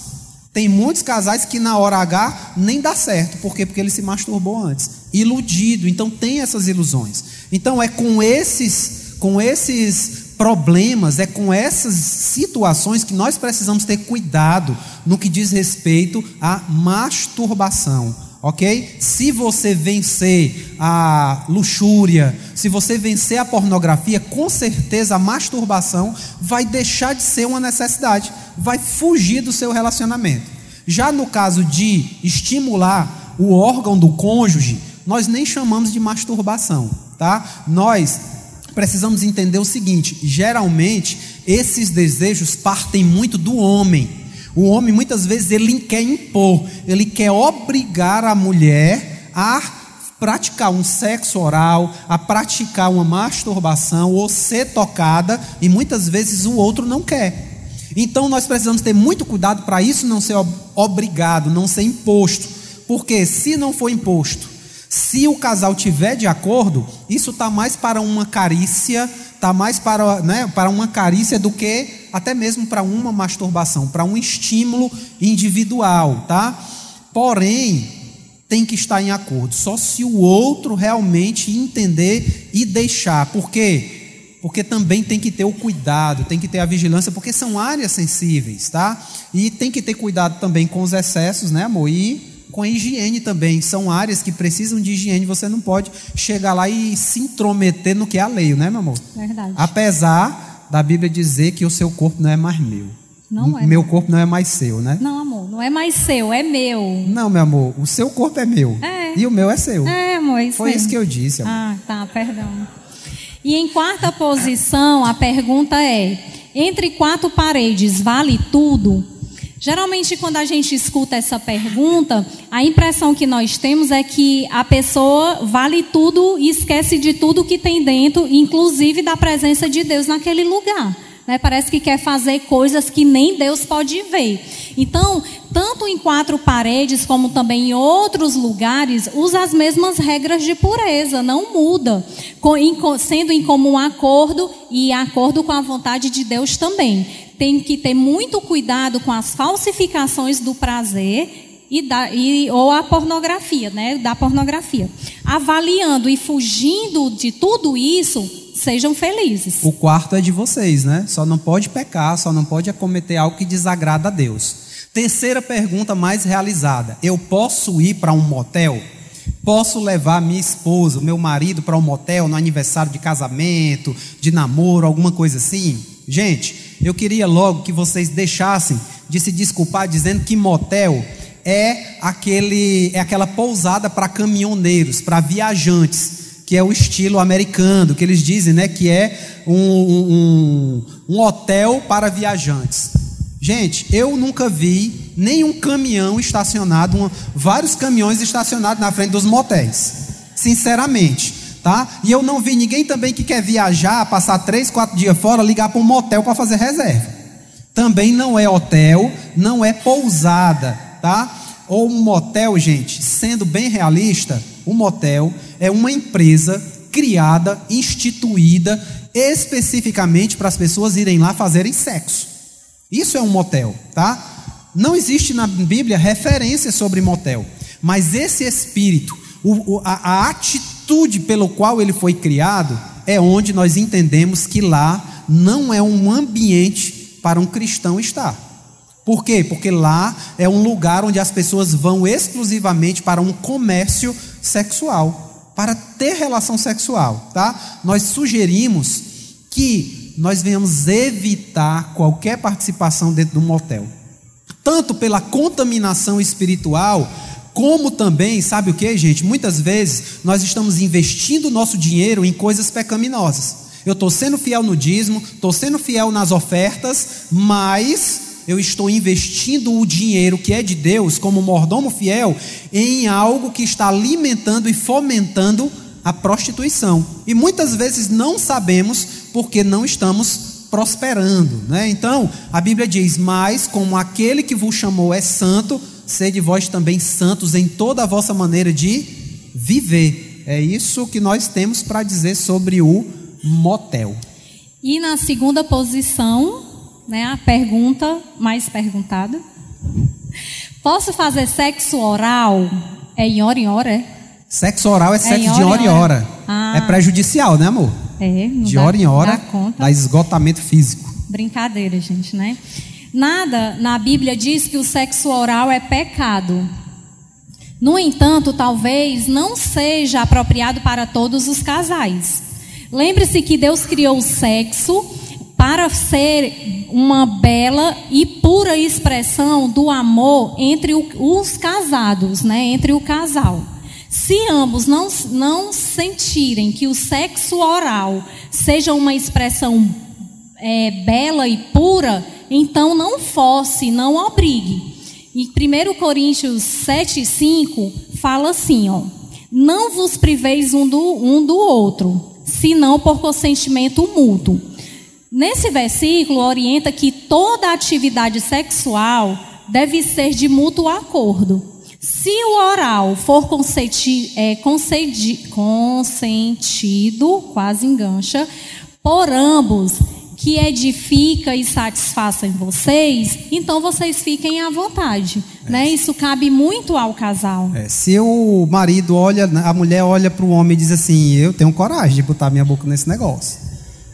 Tem muitos casais que na hora H nem dá certo. Por quê? Porque ele se masturbou antes. Iludido. Então tem essas ilusões. Então é com esses, com esses problemas, é com essas situações que nós precisamos ter cuidado no que diz respeito à masturbação ok? Se você vencer a luxúria, se você vencer a pornografia, com certeza a masturbação vai deixar de ser uma necessidade, vai fugir do seu relacionamento. Já no caso de estimular o órgão do cônjuge, nós nem chamamos de masturbação, tá? Nós precisamos entender o seguinte: geralmente esses desejos partem muito do homem. O homem muitas vezes ele quer impor, ele quer obrigar a mulher a praticar um sexo oral, a praticar uma masturbação ou ser tocada, e muitas vezes o outro não quer. Então nós precisamos ter muito cuidado para isso não ser obrigado, não ser imposto. Porque se não for imposto, se o casal tiver de acordo, isso está mais para uma carícia, está mais para, né, para uma carícia do que até mesmo para uma masturbação, para um estímulo individual, tá? Porém, tem que estar em acordo, só se o outro realmente entender e deixar. Por quê? Porque também tem que ter o cuidado, tem que ter a vigilância, porque são áreas sensíveis, tá? E tem que ter cuidado também com os excessos, né, amor? E com a higiene também. São áreas que precisam de higiene. Você não pode chegar lá e se intrometer no que é alheio, né, meu amor? Verdade. Apesar da Bíblia dizer que o seu corpo não é mais meu. Não é. Meu corpo não é mais seu, né? Não, amor, não é mais seu, é meu. Não, meu amor, o seu corpo é meu. É. E o meu é seu. É, amor, isso Foi mesmo. isso que eu disse, amor. Ah, tá, perdão. E em quarta posição, a pergunta é: entre quatro paredes vale tudo? Geralmente, quando a gente escuta essa pergunta, a impressão que nós temos é que a pessoa vale tudo e esquece de tudo que tem dentro, inclusive da presença de Deus naquele lugar. Né? Parece que quer fazer coisas que nem Deus pode ver. Então, tanto em quatro paredes como também em outros lugares, usa as mesmas regras de pureza, não muda, sendo em comum acordo e acordo com a vontade de Deus também. Tem que ter muito cuidado com as falsificações do prazer e da, e, ou a pornografia, né? Da pornografia. Avaliando e fugindo de tudo isso, sejam felizes. O quarto é de vocês, né? Só não pode pecar, só não pode cometer algo que desagrada a Deus. Terceira pergunta mais realizada: eu posso ir para um motel? Posso levar minha esposa, meu marido para um motel no aniversário de casamento, de namoro, alguma coisa assim? Gente, eu queria logo que vocês deixassem de se desculpar dizendo que motel é aquele é aquela pousada para caminhoneiros, para viajantes, que é o estilo americano, que eles dizem, né, que é um, um, um hotel para viajantes. Gente, eu nunca vi nenhum caminhão estacionado, vários caminhões estacionados na frente dos motéis. Sinceramente, tá? E eu não vi ninguém também que quer viajar, passar três, quatro dias fora, ligar para um motel para fazer reserva. Também não é hotel, não é pousada, tá? Ou um motel, gente, sendo bem realista, um motel é uma empresa criada, instituída especificamente para as pessoas irem lá fazerem sexo. Isso é um motel, tá? Não existe na Bíblia referência sobre motel, mas esse espírito, a, a atitude pelo qual ele foi criado, é onde nós entendemos que lá não é um ambiente para um cristão estar. Por quê? Porque lá é um lugar onde as pessoas vão exclusivamente para um comércio sexual, para ter relação sexual, tá? Nós sugerimos que nós venhamos evitar qualquer participação dentro do motel. Tanto pela contaminação espiritual, como também, sabe o que, gente? Muitas vezes nós estamos investindo nosso dinheiro em coisas pecaminosas. Eu estou sendo fiel no dízimo, estou sendo fiel nas ofertas, mas eu estou investindo o dinheiro que é de Deus, como mordomo fiel, em algo que está alimentando e fomentando a prostituição. E muitas vezes não sabemos porque não estamos prosperando. Né? Então, a Bíblia diz: Mas como aquele que vos chamou é santo, sede vós também santos em toda a vossa maneira de viver. É isso que nós temos para dizer sobre o motel. E na segunda posição, né, a pergunta mais perguntada: Posso fazer sexo oral? É em hora em hora, é? Sexo oral é sexo é de hora em hora. hora. Ah. É prejudicial, né, amor? É, de dá, hora em hora, dá, conta. dá esgotamento físico. Brincadeira, gente, né? Nada na Bíblia diz que o sexo oral é pecado. No entanto, talvez não seja apropriado para todos os casais. Lembre-se que Deus criou o sexo para ser uma bela e pura expressão do amor entre os casados, né? Entre o casal. Se ambos não, não sentirem que o sexo oral seja uma expressão é, bela e pura, então não force, não obrigue. E 1 Coríntios 7, 5 fala assim: ó, Não vos priveis um do, um do outro, senão por consentimento mútuo. Nesse versículo, orienta que toda atividade sexual deve ser de mútuo acordo. Se o oral for consenti, é, consentido, quase engancha, por ambos, que edifica e satisfaça em vocês, então vocês fiquem à vontade. É. Né? Isso cabe muito ao casal. É, se o marido olha, a mulher olha para o homem e diz assim: Eu tenho coragem de botar minha boca nesse negócio.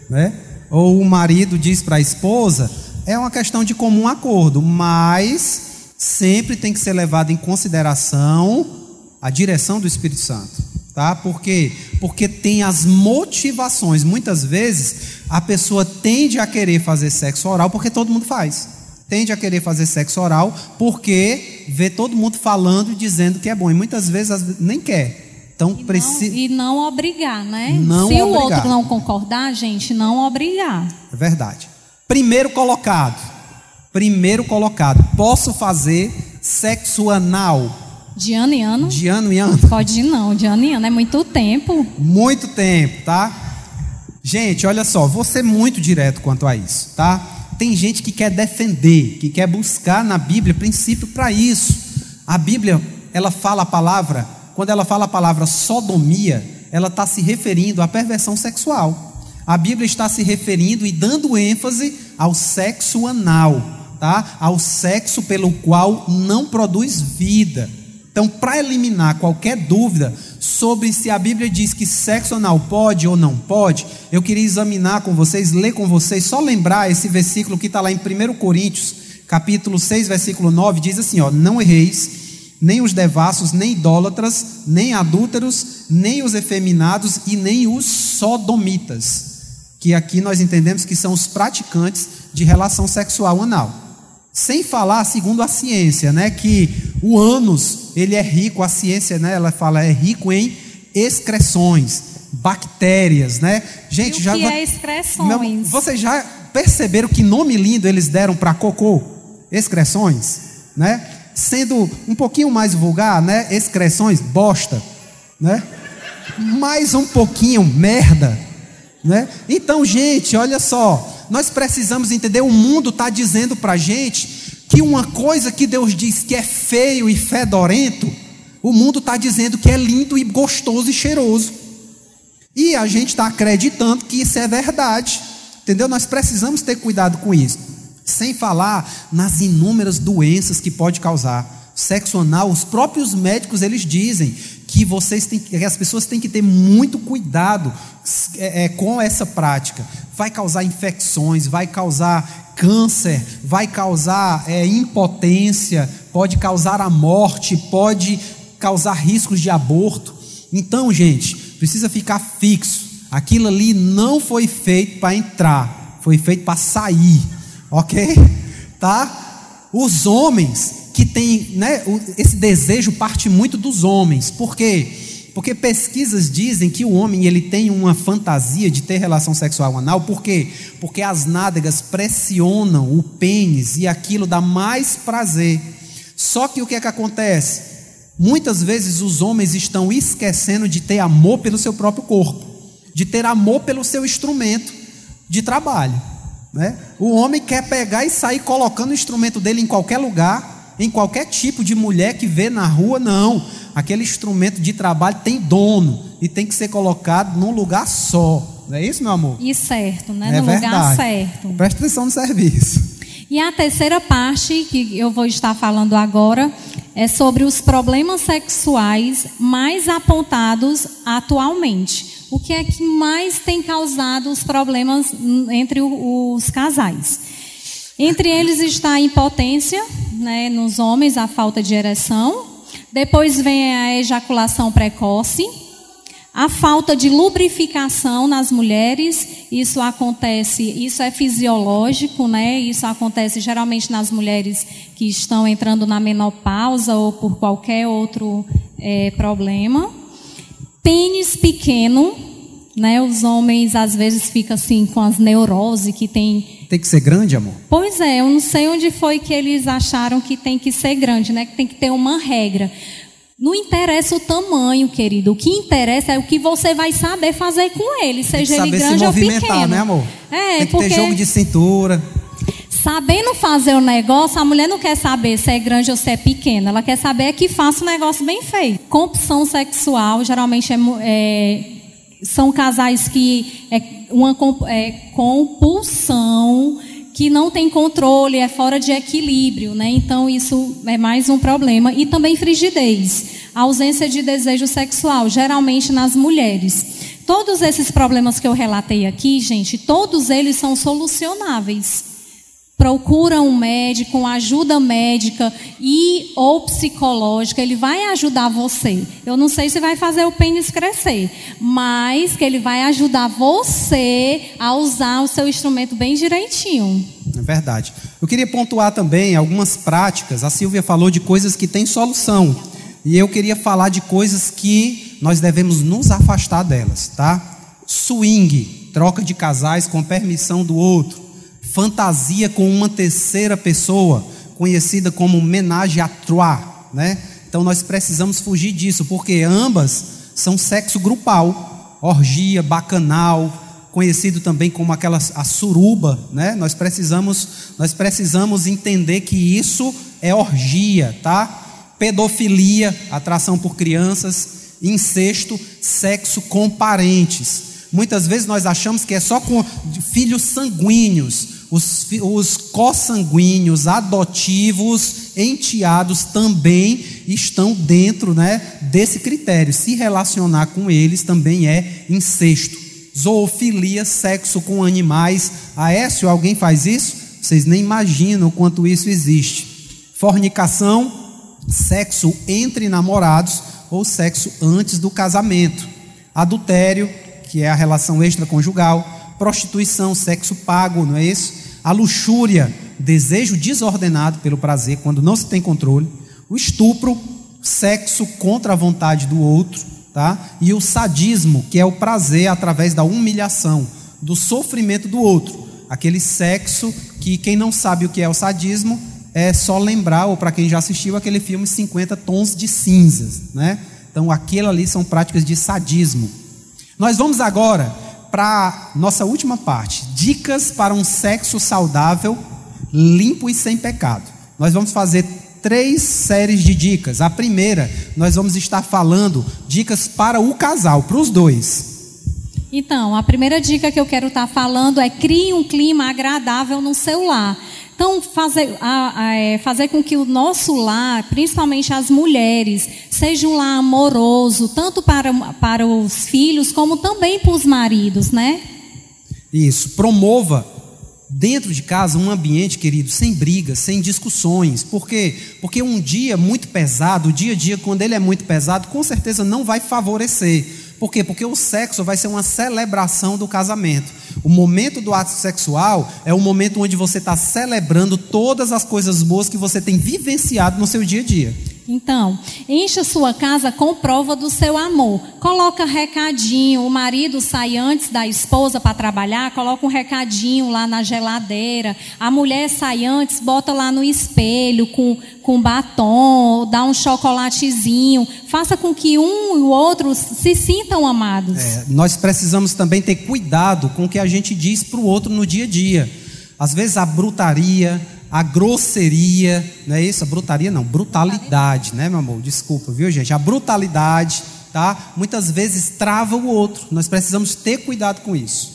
Né? Ou o marido diz para a esposa: É uma questão de comum acordo, mas sempre tem que ser levado em consideração a direção do Espírito Santo, tá? Por quê? Porque tem as motivações. Muitas vezes a pessoa tende a querer fazer sexo oral porque todo mundo faz. Tende a querer fazer sexo oral porque vê todo mundo falando e dizendo que é bom. E muitas vezes nem quer. Então e precisa. Não, e não obrigar, né? Não Se obrigar. o outro não concordar, gente, não obrigar. É verdade. Primeiro colocado primeiro colocado. Posso fazer sexo anal? De ano em ano? De ano em ano? Pode não, de ano em ano. É muito tempo. Muito tempo, tá? Gente, olha só, vou ser muito direto quanto a isso, tá? Tem gente que quer defender, que quer buscar na Bíblia princípio para isso. A Bíblia, ela fala a palavra, quando ela fala a palavra sodomia, ela está se referindo à perversão sexual. A Bíblia está se referindo e dando ênfase ao sexo anal tá? ao sexo pelo qual não produz vida. Então, para eliminar qualquer dúvida sobre se a Bíblia diz que sexo anal pode ou não pode, eu queria examinar com vocês, ler com vocês, só lembrar esse versículo que está lá em 1 Coríntios, capítulo 6, versículo 9, diz assim: ó, não erreis, nem os devassos, nem idólatras, nem adúlteros, nem os efeminados e nem os sodomitas, que aqui nós entendemos que são os praticantes de relação sexual anal. Sem falar, segundo a ciência, né, que o ânus, ele é rico, a ciência, né, ela fala, é rico em excreções, bactérias, né? Gente, e o já que é excreções? Meu, vocês já perceberam que nome lindo eles deram para cocô? Excreções, né? Sendo um pouquinho mais vulgar, né? Excreções, bosta, né? Mais um pouquinho merda, né? Então, gente, olha só, nós precisamos entender, o mundo está dizendo para a gente que uma coisa que Deus diz que é feio e fedorento, o mundo está dizendo que é lindo e gostoso e cheiroso. E a gente está acreditando que isso é verdade. Entendeu? Nós precisamos ter cuidado com isso. Sem falar nas inúmeras doenças que pode causar. Sexo anal, os próprios médicos eles dizem que vocês têm, que as pessoas têm que ter muito cuidado é, é, com essa prática. Vai causar infecções, vai causar câncer, vai causar é, impotência, pode causar a morte, pode causar riscos de aborto. Então, gente, precisa ficar fixo. Aquilo ali não foi feito para entrar, foi feito para sair, ok? Tá? Os homens que tem, né, esse desejo parte muito dos homens. Por quê? Porque pesquisas dizem que o homem ele tem uma fantasia de ter relação sexual anal, por quê? Porque as nádegas pressionam o pênis e aquilo dá mais prazer. Só que o que é que acontece? Muitas vezes os homens estão esquecendo de ter amor pelo seu próprio corpo, de ter amor pelo seu instrumento de trabalho. Né? O homem quer pegar e sair colocando o instrumento dele em qualquer lugar, em qualquer tipo de mulher que vê na rua, não. Aquele instrumento de trabalho tem dono e tem que ser colocado num lugar só. Não é isso, meu amor? E certo, né? É no verdade. lugar certo. Presta atenção no serviço. E a terceira parte que eu vou estar falando agora é sobre os problemas sexuais mais apontados atualmente. O que é que mais tem causado os problemas entre os casais? Entre eles está a impotência, né, nos homens, a falta de ereção. Depois vem a ejaculação precoce, a falta de lubrificação nas mulheres, isso acontece, isso é fisiológico, né? Isso acontece geralmente nas mulheres que estão entrando na menopausa ou por qualquer outro é, problema. Pênis pequeno, né? Os homens às vezes ficam assim com as neuroses que tem. Tem que ser grande, amor? Pois é, eu não sei onde foi que eles acharam que tem que ser grande, né? Que tem que ter uma regra. Não interessa o tamanho, querido. O que interessa é o que você vai saber fazer com ele, seja ele grande ou pequeno. né, amor? É, tem que porque... ter jogo de cintura. Sabendo fazer o negócio, a mulher não quer saber se é grande ou se é pequeno. Ela quer saber que faça o negócio bem feito. Compulsão sexual, geralmente é, é são casais que é uma é, compulsão que não tem controle, é fora de equilíbrio, né? Então isso é mais um problema e também frigidez, ausência de desejo sexual, geralmente nas mulheres. Todos esses problemas que eu relatei aqui, gente, todos eles são solucionáveis procura um médico, uma ajuda médica e ou psicológica, ele vai ajudar você. Eu não sei se vai fazer o pênis crescer, mas que ele vai ajudar você a usar o seu instrumento bem direitinho. É verdade. Eu queria pontuar também algumas práticas. A Silvia falou de coisas que têm solução. E eu queria falar de coisas que nós devemos nos afastar delas, tá? Swing, troca de casais com permissão do outro fantasia com uma terceira pessoa, conhecida como menage à trois, né? Então nós precisamos fugir disso, porque ambas são sexo grupal, orgia, bacanal, conhecido também como aquela a suruba, né? Nós precisamos nós precisamos entender que isso é orgia, tá? Pedofilia, atração por crianças, incesto, sexo com parentes. Muitas vezes nós achamos que é só com filhos sanguíneos, os, os consanguíneos, adotivos, enteados também estão dentro né, desse critério. Se relacionar com eles também é incesto. Zoofilia, sexo com animais. Aécio, alguém faz isso? Vocês nem imaginam o quanto isso existe. Fornicação, sexo entre namorados ou sexo antes do casamento. Adultério, que é a relação extraconjugal. Prostituição, sexo pago, não é isso? A luxúria, desejo desordenado pelo prazer, quando não se tem controle. O estupro, sexo contra a vontade do outro, tá? E o sadismo, que é o prazer através da humilhação, do sofrimento do outro. Aquele sexo que quem não sabe o que é o sadismo é só lembrar, ou para quem já assistiu aquele filme 50 Tons de Cinzas, né? Então, aquilo ali são práticas de sadismo. Nós vamos agora para nossa última parte: dicas para um sexo saudável, limpo e sem pecado. Nós vamos fazer três séries de dicas. A primeira, nós vamos estar falando dicas para o casal, para os dois. Então, a primeira dica que eu quero estar falando é crie um clima agradável no seu lar. Então, fazer, a, a, é, fazer com que o nosso lar, principalmente as mulheres, seja um lar amoroso, tanto para, para os filhos, como também para os maridos, né? Isso. Promova dentro de casa um ambiente, querido, sem brigas, sem discussões. Por quê? Porque um dia muito pesado, o dia a dia, quando ele é muito pesado, com certeza não vai favorecer. Por quê? Porque o sexo vai ser uma celebração do casamento. O momento do ato sexual é o momento onde você está celebrando todas as coisas boas que você tem vivenciado no seu dia a dia. Então, encha sua casa com prova do seu amor. Coloca recadinho. O marido sai antes da esposa para trabalhar, coloca um recadinho lá na geladeira. A mulher sai antes, bota lá no espelho com, com batom, dá um chocolatezinho. Faça com que um e o outro se sintam amados. É, nós precisamos também ter cuidado com o que a gente diz para o outro no dia a dia. Às vezes a brutaria, a grosseria, não é isso? A brutaria não, brutalidade, né, meu amor? Desculpa, viu, gente? A brutalidade, tá? Muitas vezes trava o outro. Nós precisamos ter cuidado com isso.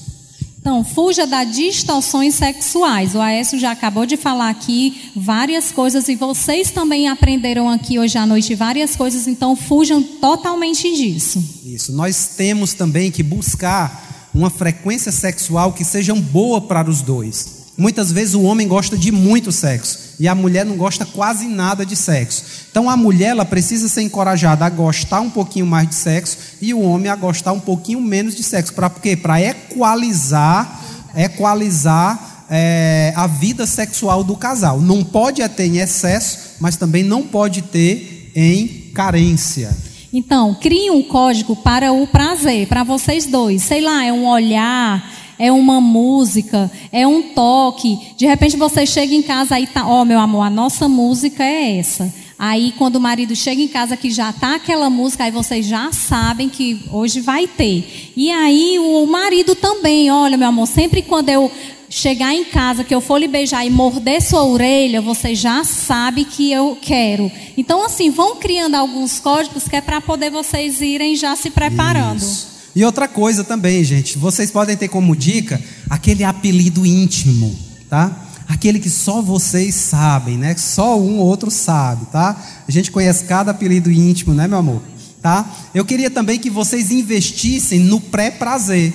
Então, fuja das distorções sexuais. O Aécio já acabou de falar aqui várias coisas e vocês também aprenderam aqui hoje à noite várias coisas, então fujam totalmente disso. Isso. Nós temos também que buscar uma frequência sexual que seja boa para os dois. Muitas vezes o homem gosta de muito sexo e a mulher não gosta quase nada de sexo. Então a mulher ela precisa ser encorajada a gostar um pouquinho mais de sexo e o homem a gostar um pouquinho menos de sexo. Para quê? Para equalizar, equalizar é, a vida sexual do casal. Não pode ter em excesso, mas também não pode ter em carência. Então, crie um código para o prazer, para vocês dois. Sei lá, é um olhar, é uma música, é um toque. De repente você chega em casa e tá, ó, oh, meu amor, a nossa música é essa. Aí quando o marido chega em casa que já tá aquela música, aí vocês já sabem que hoje vai ter. E aí o marido também, olha, meu amor, sempre quando eu chegar em casa, que eu for lhe beijar e morder sua orelha, você já sabe que eu quero. Então, assim, vão criando alguns códigos que é para poder vocês irem já se preparando. Isso. E outra coisa também, gente, vocês podem ter como dica aquele apelido íntimo, tá? Aquele que só vocês sabem, né? Só um ou outro sabe, tá? A gente conhece cada apelido íntimo, né, meu amor? Tá? Eu queria também que vocês investissem no pré-prazer.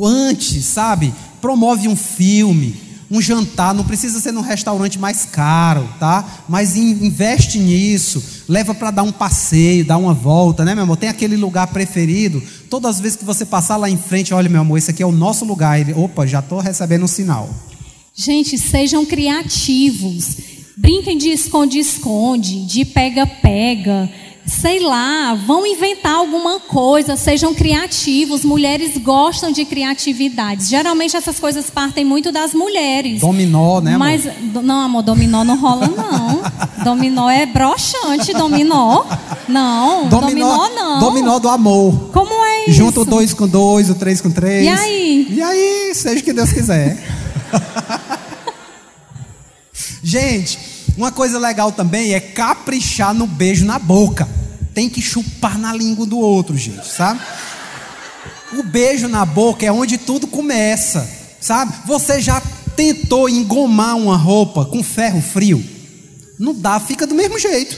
Antes, sabe? Promove um filme, um jantar, não precisa ser num restaurante mais caro, tá? Mas investe nisso, leva para dar um passeio, dar uma volta, né, meu amor? Tem aquele lugar preferido. Todas as vezes que você passar lá em frente, olha, meu amor, esse aqui é o nosso lugar. Ele, opa, já estou recebendo um sinal. Gente, sejam criativos. Brinquem de esconde-esconde, de pega-pega sei lá, vão inventar alguma coisa, sejam criativos. Mulheres gostam de criatividades. Geralmente essas coisas partem muito das mulheres. Dominó, né, amor? Mas não, amor, dominó não rola não. dominó é broxante, dominó. Não, dominó, dominó não. Dominó do amor. Como é isso? Junto o dois com dois, o três com três. E aí? E aí, seja o que Deus quiser. Gente, uma coisa legal também é caprichar no beijo na boca. Tem que chupar na língua do outro, gente, sabe? O beijo na boca é onde tudo começa, sabe? Você já tentou engomar uma roupa com ferro frio? Não dá, fica do mesmo jeito.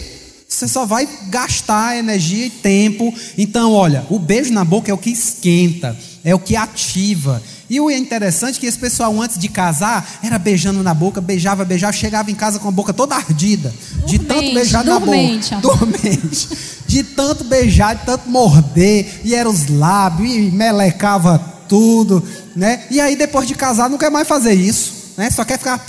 Você só vai gastar energia e tempo. Então, olha, o beijo na boca é o que esquenta, é o que ativa. E o interessante é que esse pessoal, antes de casar, era beijando na boca, beijava, beijava, chegava em casa com a boca toda ardida. de tanto beijar dormente, na boca. Dormente. De tanto beijar, de tanto morder. E eram os lábios, e melecava tudo. Né? E aí, depois de casar, não quer mais fazer isso. Né? Só quer ficar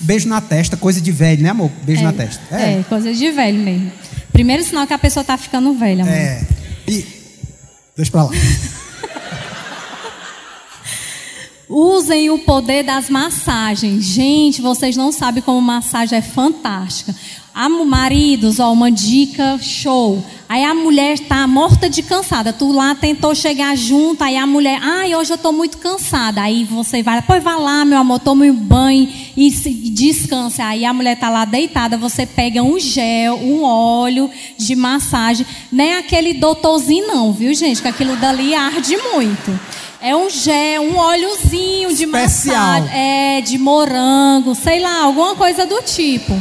beijo na testa, coisa de velho, né, amor? Beijo é, na testa. É. é, coisa de velho mesmo. Primeiro sinal que a pessoa está ficando velha, amor. É. E. Deixa pra lá. Usem o poder das massagens. Gente, vocês não sabem como massagem é fantástica. A maridos, ó, uma dica show. Aí a mulher tá morta de cansada. Tu lá tentou chegar junto, aí a mulher, ai, hoje eu tô muito cansada. Aí você vai, pois vai lá, meu amor, tome um banho e descanse. Aí a mulher tá lá deitada, você pega um gel, um óleo de massagem. Nem aquele doutorzinho não, viu, gente? Que aquilo dali arde muito. É um gel, um óleozinho de Especial. massagem. É, de morango, sei lá, alguma coisa do tipo.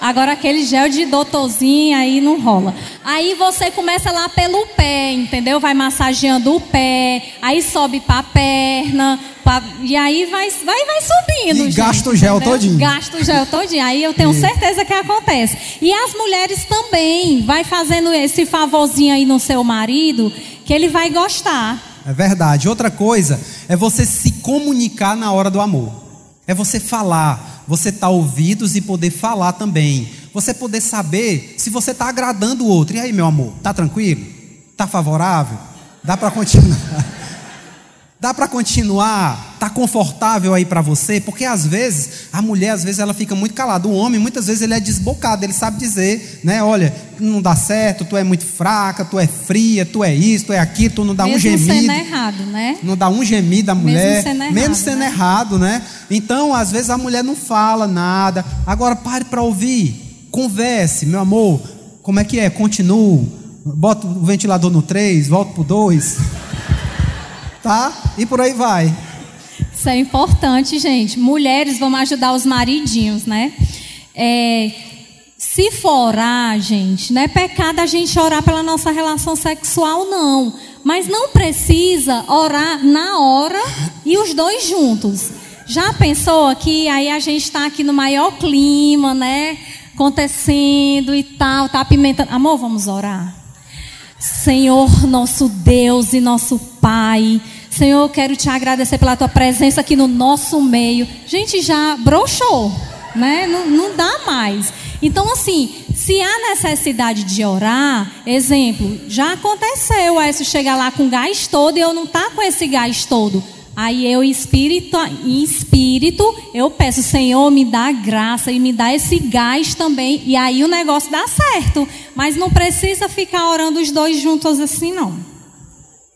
Agora aquele gel de doutorzinho aí não rola. Aí você começa lá pelo pé, entendeu? Vai massageando o pé, aí sobe para a perna, pra... e aí vai, vai, vai subindo. E gente, gasta o gel entendeu? todinho. Gasta o gel todinho. Aí eu tenho certeza que acontece. E as mulheres também, vai fazendo esse favorzinho aí no seu marido, que ele vai gostar. É verdade. Outra coisa é você se comunicar na hora do amor. É você falar, você estar tá ouvidos e poder falar também. Você poder saber se você está agradando o outro. E aí, meu amor, tá tranquilo? Tá favorável? Dá para continuar? Dá para continuar? Tá confortável aí para você? Porque às vezes a mulher às vezes ela fica muito calada. O homem muitas vezes ele é desbocado, ele sabe dizer, né? Olha, não dá certo, tu é muito fraca, tu é fria, tu é isso, tu é aquilo, tu não dá Mesmo um gemido. Mesmo sendo errado, né? Não dá um gemido da mulher. Mesmo sendo errado, Mesmo sendo né? errado, né? Então às vezes a mulher não fala nada. Agora pare para ouvir, converse, meu amor. Como é que é? Continuo. Bota o ventilador no 3, volta pro 2 tá? E por aí vai. Isso é importante, gente. Mulheres, vamos ajudar os maridinhos, né? É, se for orar, gente, não é pecado a gente orar pela nossa relação sexual, não. Mas não precisa orar na hora e os dois juntos. Já pensou aqui? Aí a gente está aqui no maior clima, né? Acontecendo e tal, tá apimentando. Amor, vamos orar? Senhor, nosso Deus e nosso Pai. Senhor, eu quero te agradecer pela tua presença aqui no nosso meio. Gente, já broxou, né? Não, não dá mais. Então, assim, se há necessidade de orar, exemplo, já aconteceu, aí chegar lá com gás todo e eu não tá com esse gás todo. Aí eu, espírito, em espírito, eu peço, Senhor, me dá graça e me dá esse gás também. E aí o negócio dá certo. Mas não precisa ficar orando os dois juntos assim, não.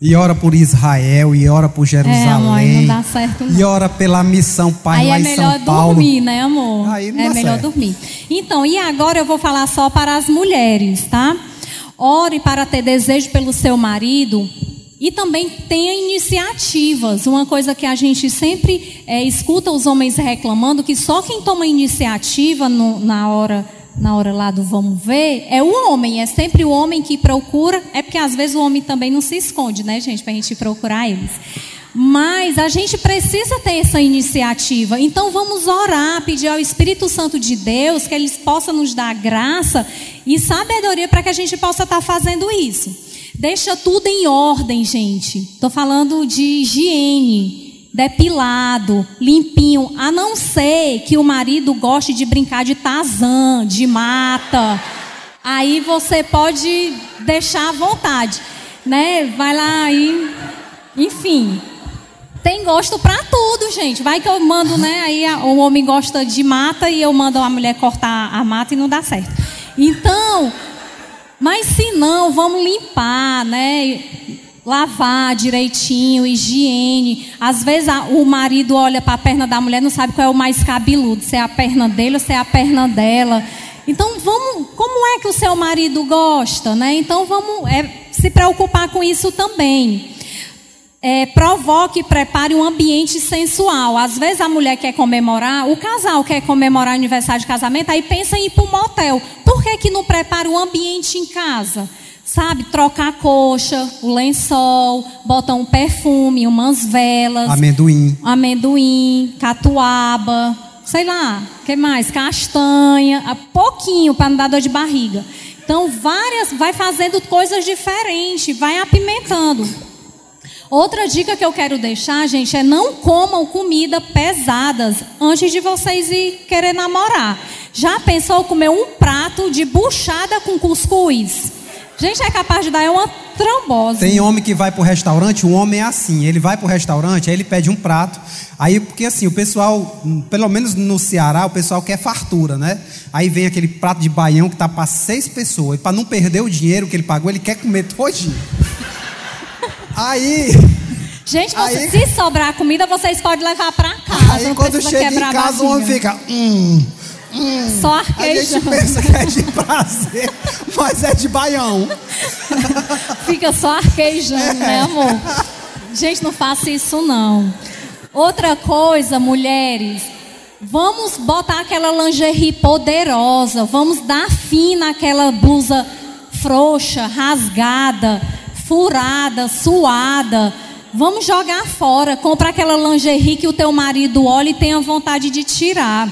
E ora por Israel, e ora por Jerusalém. É, amor, não dá certo, não. E ora pela missão Pai Aí lá é em São Paulo. É melhor dormir, né, amor? Aí não é dá melhor certo. dormir. Então, e agora eu vou falar só para as mulheres, tá? Ore para ter desejo pelo seu marido e também tenha iniciativas. Uma coisa que a gente sempre é, escuta os homens reclamando que só quem toma iniciativa no, na hora na hora lá do vamos ver, é o homem, é sempre o homem que procura, é porque às vezes o homem também não se esconde, né, gente, para a gente procurar eles. Mas a gente precisa ter essa iniciativa. Então vamos orar, pedir ao Espírito Santo de Deus que eles possam nos dar graça e sabedoria para que a gente possa estar tá fazendo isso. Deixa tudo em ordem, gente. Estou falando de higiene depilado, limpinho, a não ser que o marido goste de brincar de tazã, de mata. Aí você pode deixar à vontade, né? Vai lá e enfim, tem gosto para tudo, gente. Vai que eu mando, né? Aí o homem gosta de mata e eu mando a mulher cortar a mata e não dá certo. Então, mas se não, vamos limpar, né? Lavar direitinho, higiene. Às vezes a, o marido olha para a perna da mulher, não sabe qual é o mais cabeludo, se é a perna dele ou se é a perna dela. Então vamos, como é que o seu marido gosta, né? Então vamos é, se preocupar com isso também. é, provoque e prepare um ambiente sensual. Às vezes a mulher quer comemorar, o casal quer comemorar o aniversário de casamento, aí pensa em ir para um motel. Por que, que não prepara um ambiente em casa? Sabe, trocar a coxa, o lençol, botar um perfume, umas velas. Amendoim. Amendoim, catuaba, sei lá, o que mais? Castanha, pouquinho para não dar dor de barriga. Então, várias, vai fazendo coisas diferentes, vai apimentando. Outra dica que eu quero deixar, gente, é não comam comida pesadas antes de vocês ir querer namorar. Já pensou comer um prato de buchada com cuscuz? Gente, é capaz de dar uma trombose. Tem homem que vai pro restaurante, o homem é assim, ele vai pro restaurante, aí ele pede um prato, aí porque assim, o pessoal, pelo menos no Ceará, o pessoal quer fartura, né? Aí vem aquele prato de baião que tá para seis pessoas, e para não perder o dinheiro que ele pagou, ele quer comer todinho. Aí. Gente, aí, se sobrar comida, vocês podem levar para casa. Aí quando chega em casa, o homem fica. Hum, hum. Só arquejando. A gente pensa que é de prazer, mas é de baião. Fica só arquejando, é. né, amor? Gente, não faça isso não. Outra coisa, mulheres, vamos botar aquela lingerie poderosa, vamos dar fim naquela blusa frouxa, rasgada furada, suada. Vamos jogar fora. Compra aquela lingerie que o teu marido olha e tenha vontade de tirar.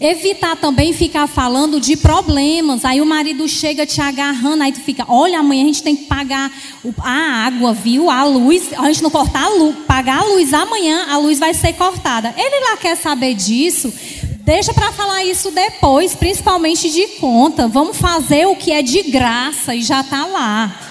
Evitar também ficar falando de problemas. Aí o marido chega te agarrando, aí tu fica, olha, amanhã a gente tem que pagar a água, viu? A luz, a gente não cortar a luz, pagar a luz amanhã, a luz vai ser cortada. Ele lá quer saber disso. Deixa para falar isso depois, principalmente de conta. Vamos fazer o que é de graça e já está lá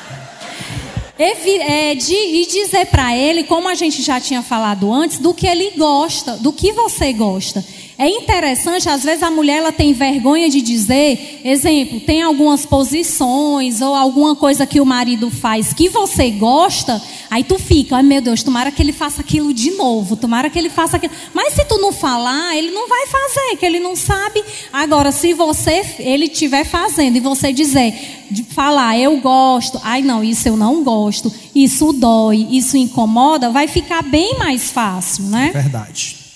é, de, e dizer para ele, como a gente já tinha falado antes, do que ele gosta, do que você gosta. É interessante, às vezes a mulher ela tem vergonha de dizer, exemplo, tem algumas posições ou alguma coisa que o marido faz que você gosta, aí tu fica, ai meu Deus, tomara que ele faça aquilo de novo, tomara que ele faça aquilo. Mas se tu não falar, ele não vai fazer, que ele não sabe. Agora, se você ele estiver fazendo e você dizer, falar, eu gosto, ai não, isso eu não gosto, isso dói, isso incomoda, vai ficar bem mais fácil, né? Verdade.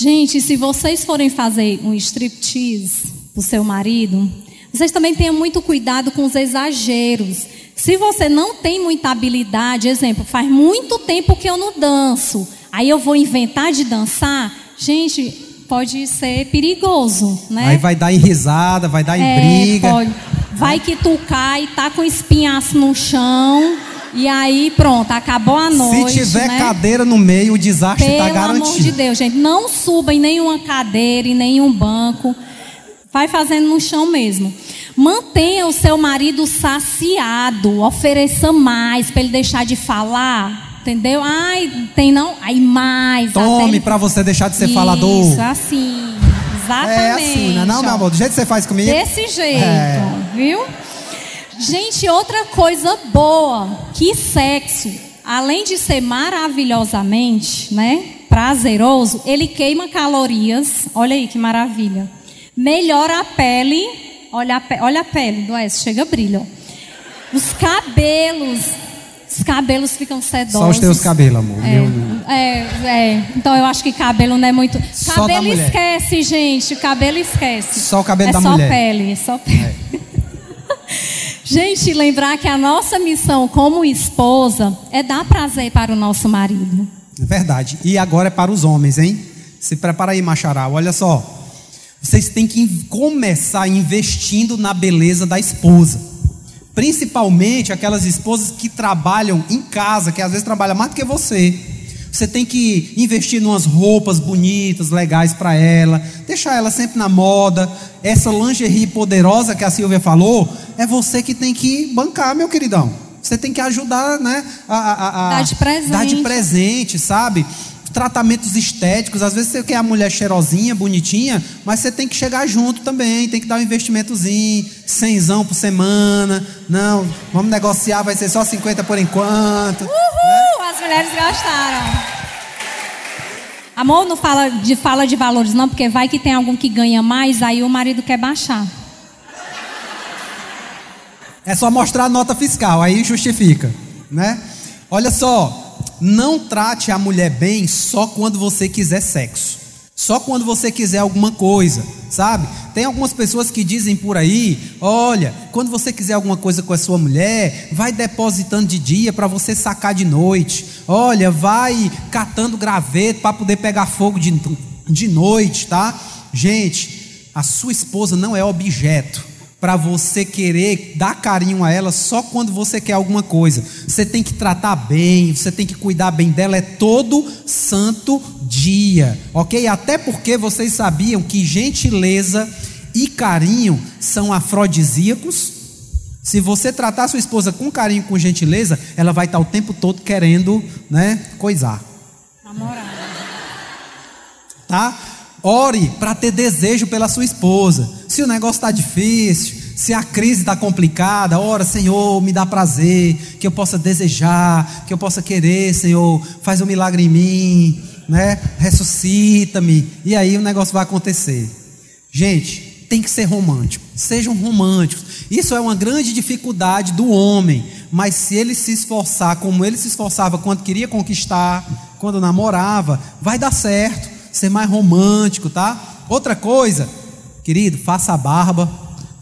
Gente, se vocês forem fazer um striptease pro seu marido, vocês também tenham muito cuidado com os exageros. Se você não tem muita habilidade, exemplo, faz muito tempo que eu não danço, aí eu vou inventar de dançar, gente, pode ser perigoso, né? Aí vai dar em risada, vai dar em é, briga. Pode. Vai que tu cai, tá com espinhaço no chão. E aí, pronto, acabou a noite. Se tiver né? cadeira no meio, o desastre está garantido. Pelo amor de Deus, gente, não suba em nenhuma cadeira, em nenhum banco. Vai fazendo no chão mesmo. Mantenha o seu marido saciado. Ofereça mais para ele deixar de falar. Entendeu? Ai, tem não? Aí mais. Tome para você deixar de ser Isso, falador. Isso, assim. Exatamente. É assim, não é não, meu amor? Do jeito que você faz comigo. Desse jeito, é. viu? Gente, outra coisa boa, que sexo, além de ser maravilhosamente, né, prazeroso, ele queima calorias. Olha aí que maravilha. Melhora a pele. Olha a, pe olha a pele do S, chega brilho. Os cabelos, os cabelos ficam sedosos. Só os teus cabelos, amor. É, é, é, Então eu acho que cabelo não é muito. Cabelo esquece, gente. Cabelo esquece. Só o cabelo é da só mulher. Pele, é só pele. É. Gente, lembrar que a nossa missão como esposa é dar prazer para o nosso marido. Verdade. E agora é para os homens, hein? Se prepara aí, Macharal. Olha só. Vocês têm que começar investindo na beleza da esposa. Principalmente aquelas esposas que trabalham em casa, que às vezes trabalham mais do que você. Você tem que investir em umas roupas bonitas, legais para ela, deixar ela sempre na moda. Essa lingerie poderosa que a Silvia falou, é você que tem que bancar, meu queridão. Você tem que ajudar, né? A, a, a, dar de presente. Dar de presente, sabe? Tratamentos estéticos, às vezes você quer a mulher cheirosinha, bonitinha, mas você tem que chegar junto também, tem que dar um investimentozinho, cenzão por semana. Não, vamos negociar, vai ser só 50 por enquanto. Uhul! Né? As mulheres gostaram. Amor, não fala de, fala de valores, não, porque vai que tem algum que ganha mais, aí o marido quer baixar. É só mostrar a nota fiscal, aí justifica, né? Olha só, não trate a mulher bem só quando você quiser sexo. Só quando você quiser alguma coisa, sabe? Tem algumas pessoas que dizem por aí: olha, quando você quiser alguma coisa com a sua mulher, vai depositando de dia para você sacar de noite. Olha, vai catando graveto para poder pegar fogo de, de noite, tá? Gente, a sua esposa não é objeto para você querer dar carinho a ela só quando você quer alguma coisa. Você tem que tratar bem, você tem que cuidar bem dela é todo santo dia, ok? Até porque vocês sabiam que gentileza e carinho são afrodisíacos. Se você tratar sua esposa com carinho, com gentileza, ela vai estar o tempo todo querendo, né, coisar. Namorar. Tá? Ore para ter desejo pela sua esposa. Se o negócio está difícil, se a crise está complicada, ora, Senhor, me dá prazer, que eu possa desejar, que eu possa querer, Senhor, faz um milagre em mim, né? Ressuscita-me. E aí o negócio vai acontecer. Gente, tem que ser romântico. Sejam românticos. Isso é uma grande dificuldade do homem, mas se ele se esforçar como ele se esforçava quando queria conquistar, quando namorava, vai dar certo ser mais romântico, tá? Outra coisa, querido, faça a barba,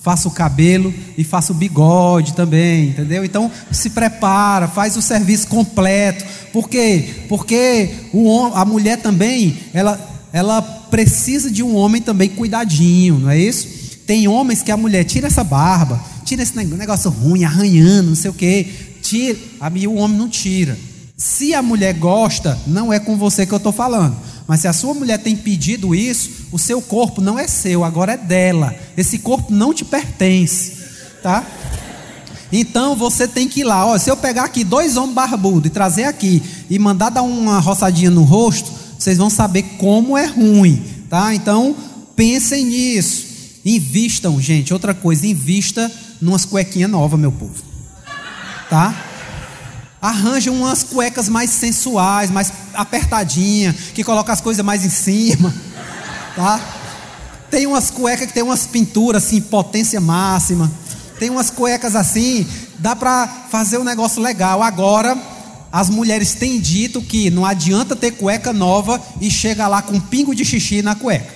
faça o cabelo e faça o bigode também, entendeu? Então se prepara, faz o serviço completo. Por quê? Porque o, a mulher também, ela, ela precisa de um homem também cuidadinho, não é isso? Tem homens que a mulher tira essa barba, tira esse negócio ruim, arranhando, não sei o quê, tira, e o homem não tira. Se a mulher gosta, não é com você que eu estou falando. Mas se a sua mulher tem pedido isso, o seu corpo não é seu, agora é dela. Esse corpo não te pertence, tá? Então você tem que ir lá. Ó, se eu pegar aqui dois homens barbudos e trazer aqui e mandar dar uma roçadinha no rosto, vocês vão saber como é ruim, tá? Então pensem nisso. Invistam, gente. Outra coisa, invista numas cuequinhas novas, meu povo, tá? Arranja umas cuecas mais sensuais, mais apertadinha, que coloca as coisas mais em cima, tá? Tem umas cuecas que tem umas pinturas assim, potência máxima. Tem umas cuecas assim, dá para fazer um negócio legal. Agora, as mulheres têm dito que não adianta ter cueca nova e chega lá com um pingo de xixi na cueca.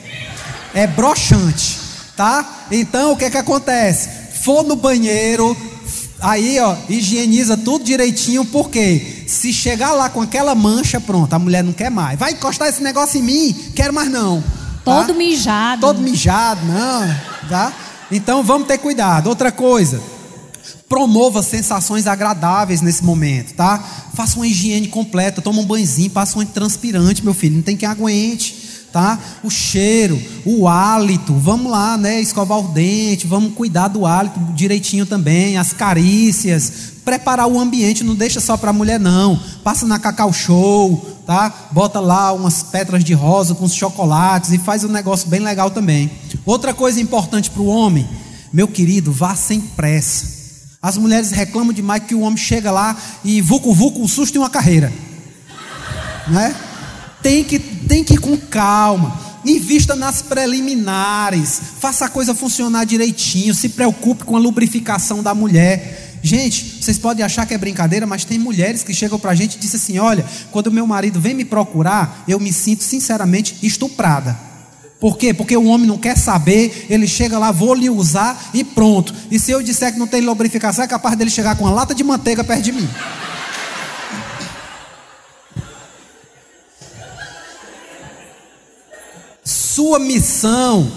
É broxante, tá? Então, o que que acontece? For no banheiro, Aí, ó, higieniza tudo direitinho, porque se chegar lá com aquela mancha, pronto, a mulher não quer mais. Vai encostar esse negócio em mim, quero mais não. Tá? Todo mijado. Todo mijado, não, tá? Então vamos ter cuidado. Outra coisa, promova sensações agradáveis nesse momento, tá? Faça uma higiene completa, toma um banhozinho, passa um transpirante, meu filho, não tem quem aguente tá? O cheiro, o hálito, vamos lá, né? Escovar o dente, vamos cuidar do hálito direitinho também, as carícias, preparar o ambiente, não deixa só para a mulher não. Passa na Cacau Show, tá? Bota lá umas pedras de rosa com os chocolates e faz um negócio bem legal também. Outra coisa importante para o homem, meu querido, vá sem pressa. As mulheres reclamam demais que o homem chega lá e vucu vucu um susto e uma carreira. Né? Tem que, tem que ir com calma. Invista nas preliminares. Faça a coisa funcionar direitinho. Se preocupe com a lubrificação da mulher. Gente, vocês podem achar que é brincadeira, mas tem mulheres que chegam para a gente e dizem assim: olha, quando meu marido vem me procurar, eu me sinto sinceramente estuprada. Por quê? Porque o homem não quer saber, ele chega lá, vou lhe usar e pronto. E se eu disser que não tem lubrificação, é capaz dele chegar com uma lata de manteiga perto de mim. Sua missão,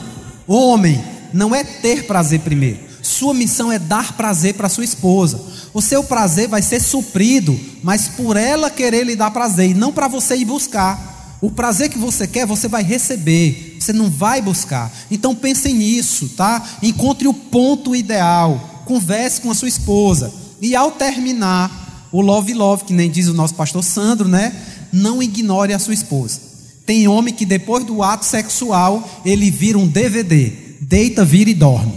homem, não é ter prazer primeiro. Sua missão é dar prazer para sua esposa. O seu prazer vai ser suprido, mas por ela querer lhe dar prazer e não para você ir buscar. O prazer que você quer, você vai receber, você não vai buscar. Então pense nisso, tá? Encontre o ponto ideal. Converse com a sua esposa. E ao terminar o love love, que nem diz o nosso pastor Sandro, né? Não ignore a sua esposa. Tem homem que depois do ato sexual, ele vira um DVD, deita, vira e dorme.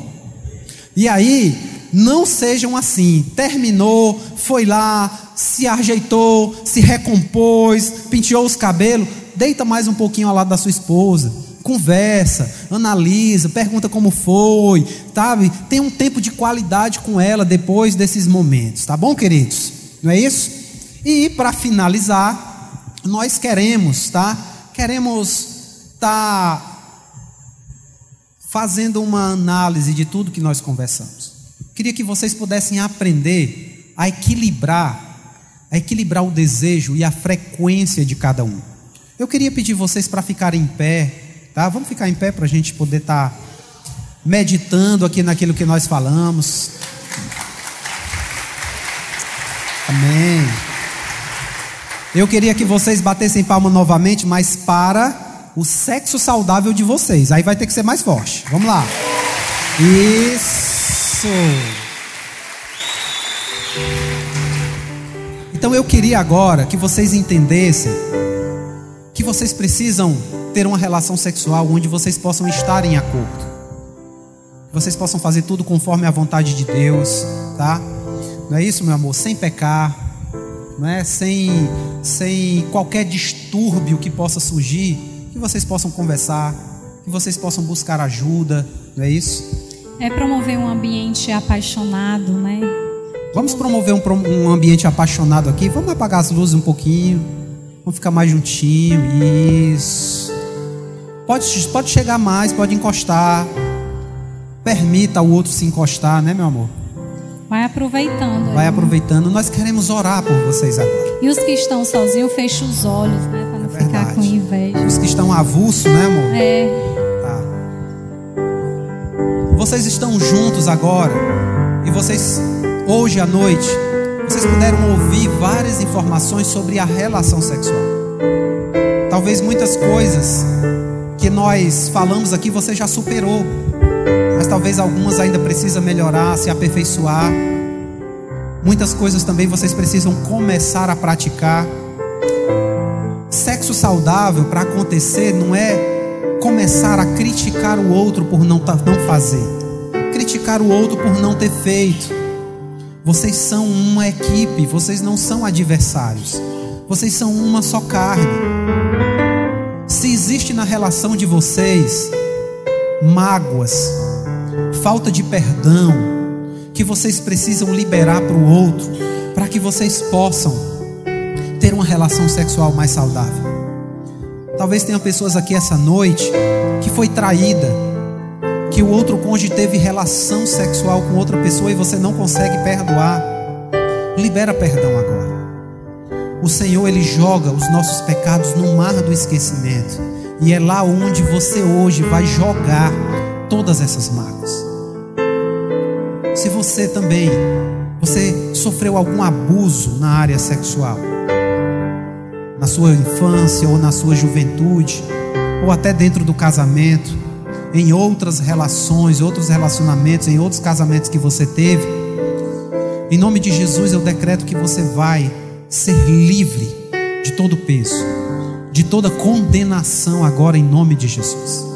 E aí, não sejam assim. Terminou, foi lá, se ajeitou, se recompôs, penteou os cabelos, deita mais um pouquinho ao lado da sua esposa. Conversa, analisa, pergunta como foi, sabe? Tem um tempo de qualidade com ela depois desses momentos, tá bom, queridos? Não é isso? E para finalizar, nós queremos, tá? Queremos tá fazendo uma análise de tudo que nós conversamos. Queria que vocês pudessem aprender a equilibrar, a equilibrar o desejo e a frequência de cada um. Eu queria pedir vocês para ficarem em pé, tá? Vamos ficar em pé para a gente poder estar tá meditando aqui naquilo que nós falamos. Amém. Eu queria que vocês batessem palma novamente, mas para o sexo saudável de vocês. Aí vai ter que ser mais forte. Vamos lá. Isso. Então eu queria agora que vocês entendessem que vocês precisam ter uma relação sexual onde vocês possam estar em acordo. Vocês possam fazer tudo conforme a vontade de Deus, tá? Não é isso, meu amor? Sem pecar, não é? Sem, sem qualquer distúrbio que possa surgir que vocês possam conversar, que vocês possam buscar ajuda, não é isso? É promover um ambiente apaixonado, né? Vamos promover um, um ambiente apaixonado aqui. Vamos apagar as luzes um pouquinho. Vamos ficar mais juntinho. Isso. Pode, pode chegar mais, pode encostar. Permita o outro se encostar, né, meu amor? Vai aproveitando. Vai aproveitando. Nós queremos orar por vocês agora. E os que estão sozinhos, fecham os olhos, né? Para não é ficar com inveja. Os que estão avulso, né, amor? É. Tá. Vocês estão juntos agora. E vocês, hoje à noite, vocês puderam ouvir várias informações sobre a relação sexual. Talvez muitas coisas que nós falamos aqui você já superou talvez algumas ainda precisam melhorar, se aperfeiçoar. Muitas coisas também vocês precisam começar a praticar. Sexo saudável para acontecer não é começar a criticar o outro por não, não fazer, criticar o outro por não ter feito. Vocês são uma equipe, vocês não são adversários, vocês são uma só carne. Se existe na relação de vocês mágoas, falta de perdão, que vocês precisam liberar para o outro, para que vocês possam ter uma relação sexual mais saudável. Talvez tenha pessoas aqui essa noite que foi traída, que o outro cônjuge teve relação sexual com outra pessoa e você não consegue perdoar. Libera perdão agora. O Senhor ele joga os nossos pecados no mar do esquecimento. E é lá onde você hoje vai jogar todas essas mágoas. Se você também, você sofreu algum abuso na área sexual, na sua infância ou na sua juventude, ou até dentro do casamento, em outras relações, outros relacionamentos, em outros casamentos que você teve, em nome de Jesus eu decreto que você vai ser livre de todo peso de toda condenação agora em nome de Jesus.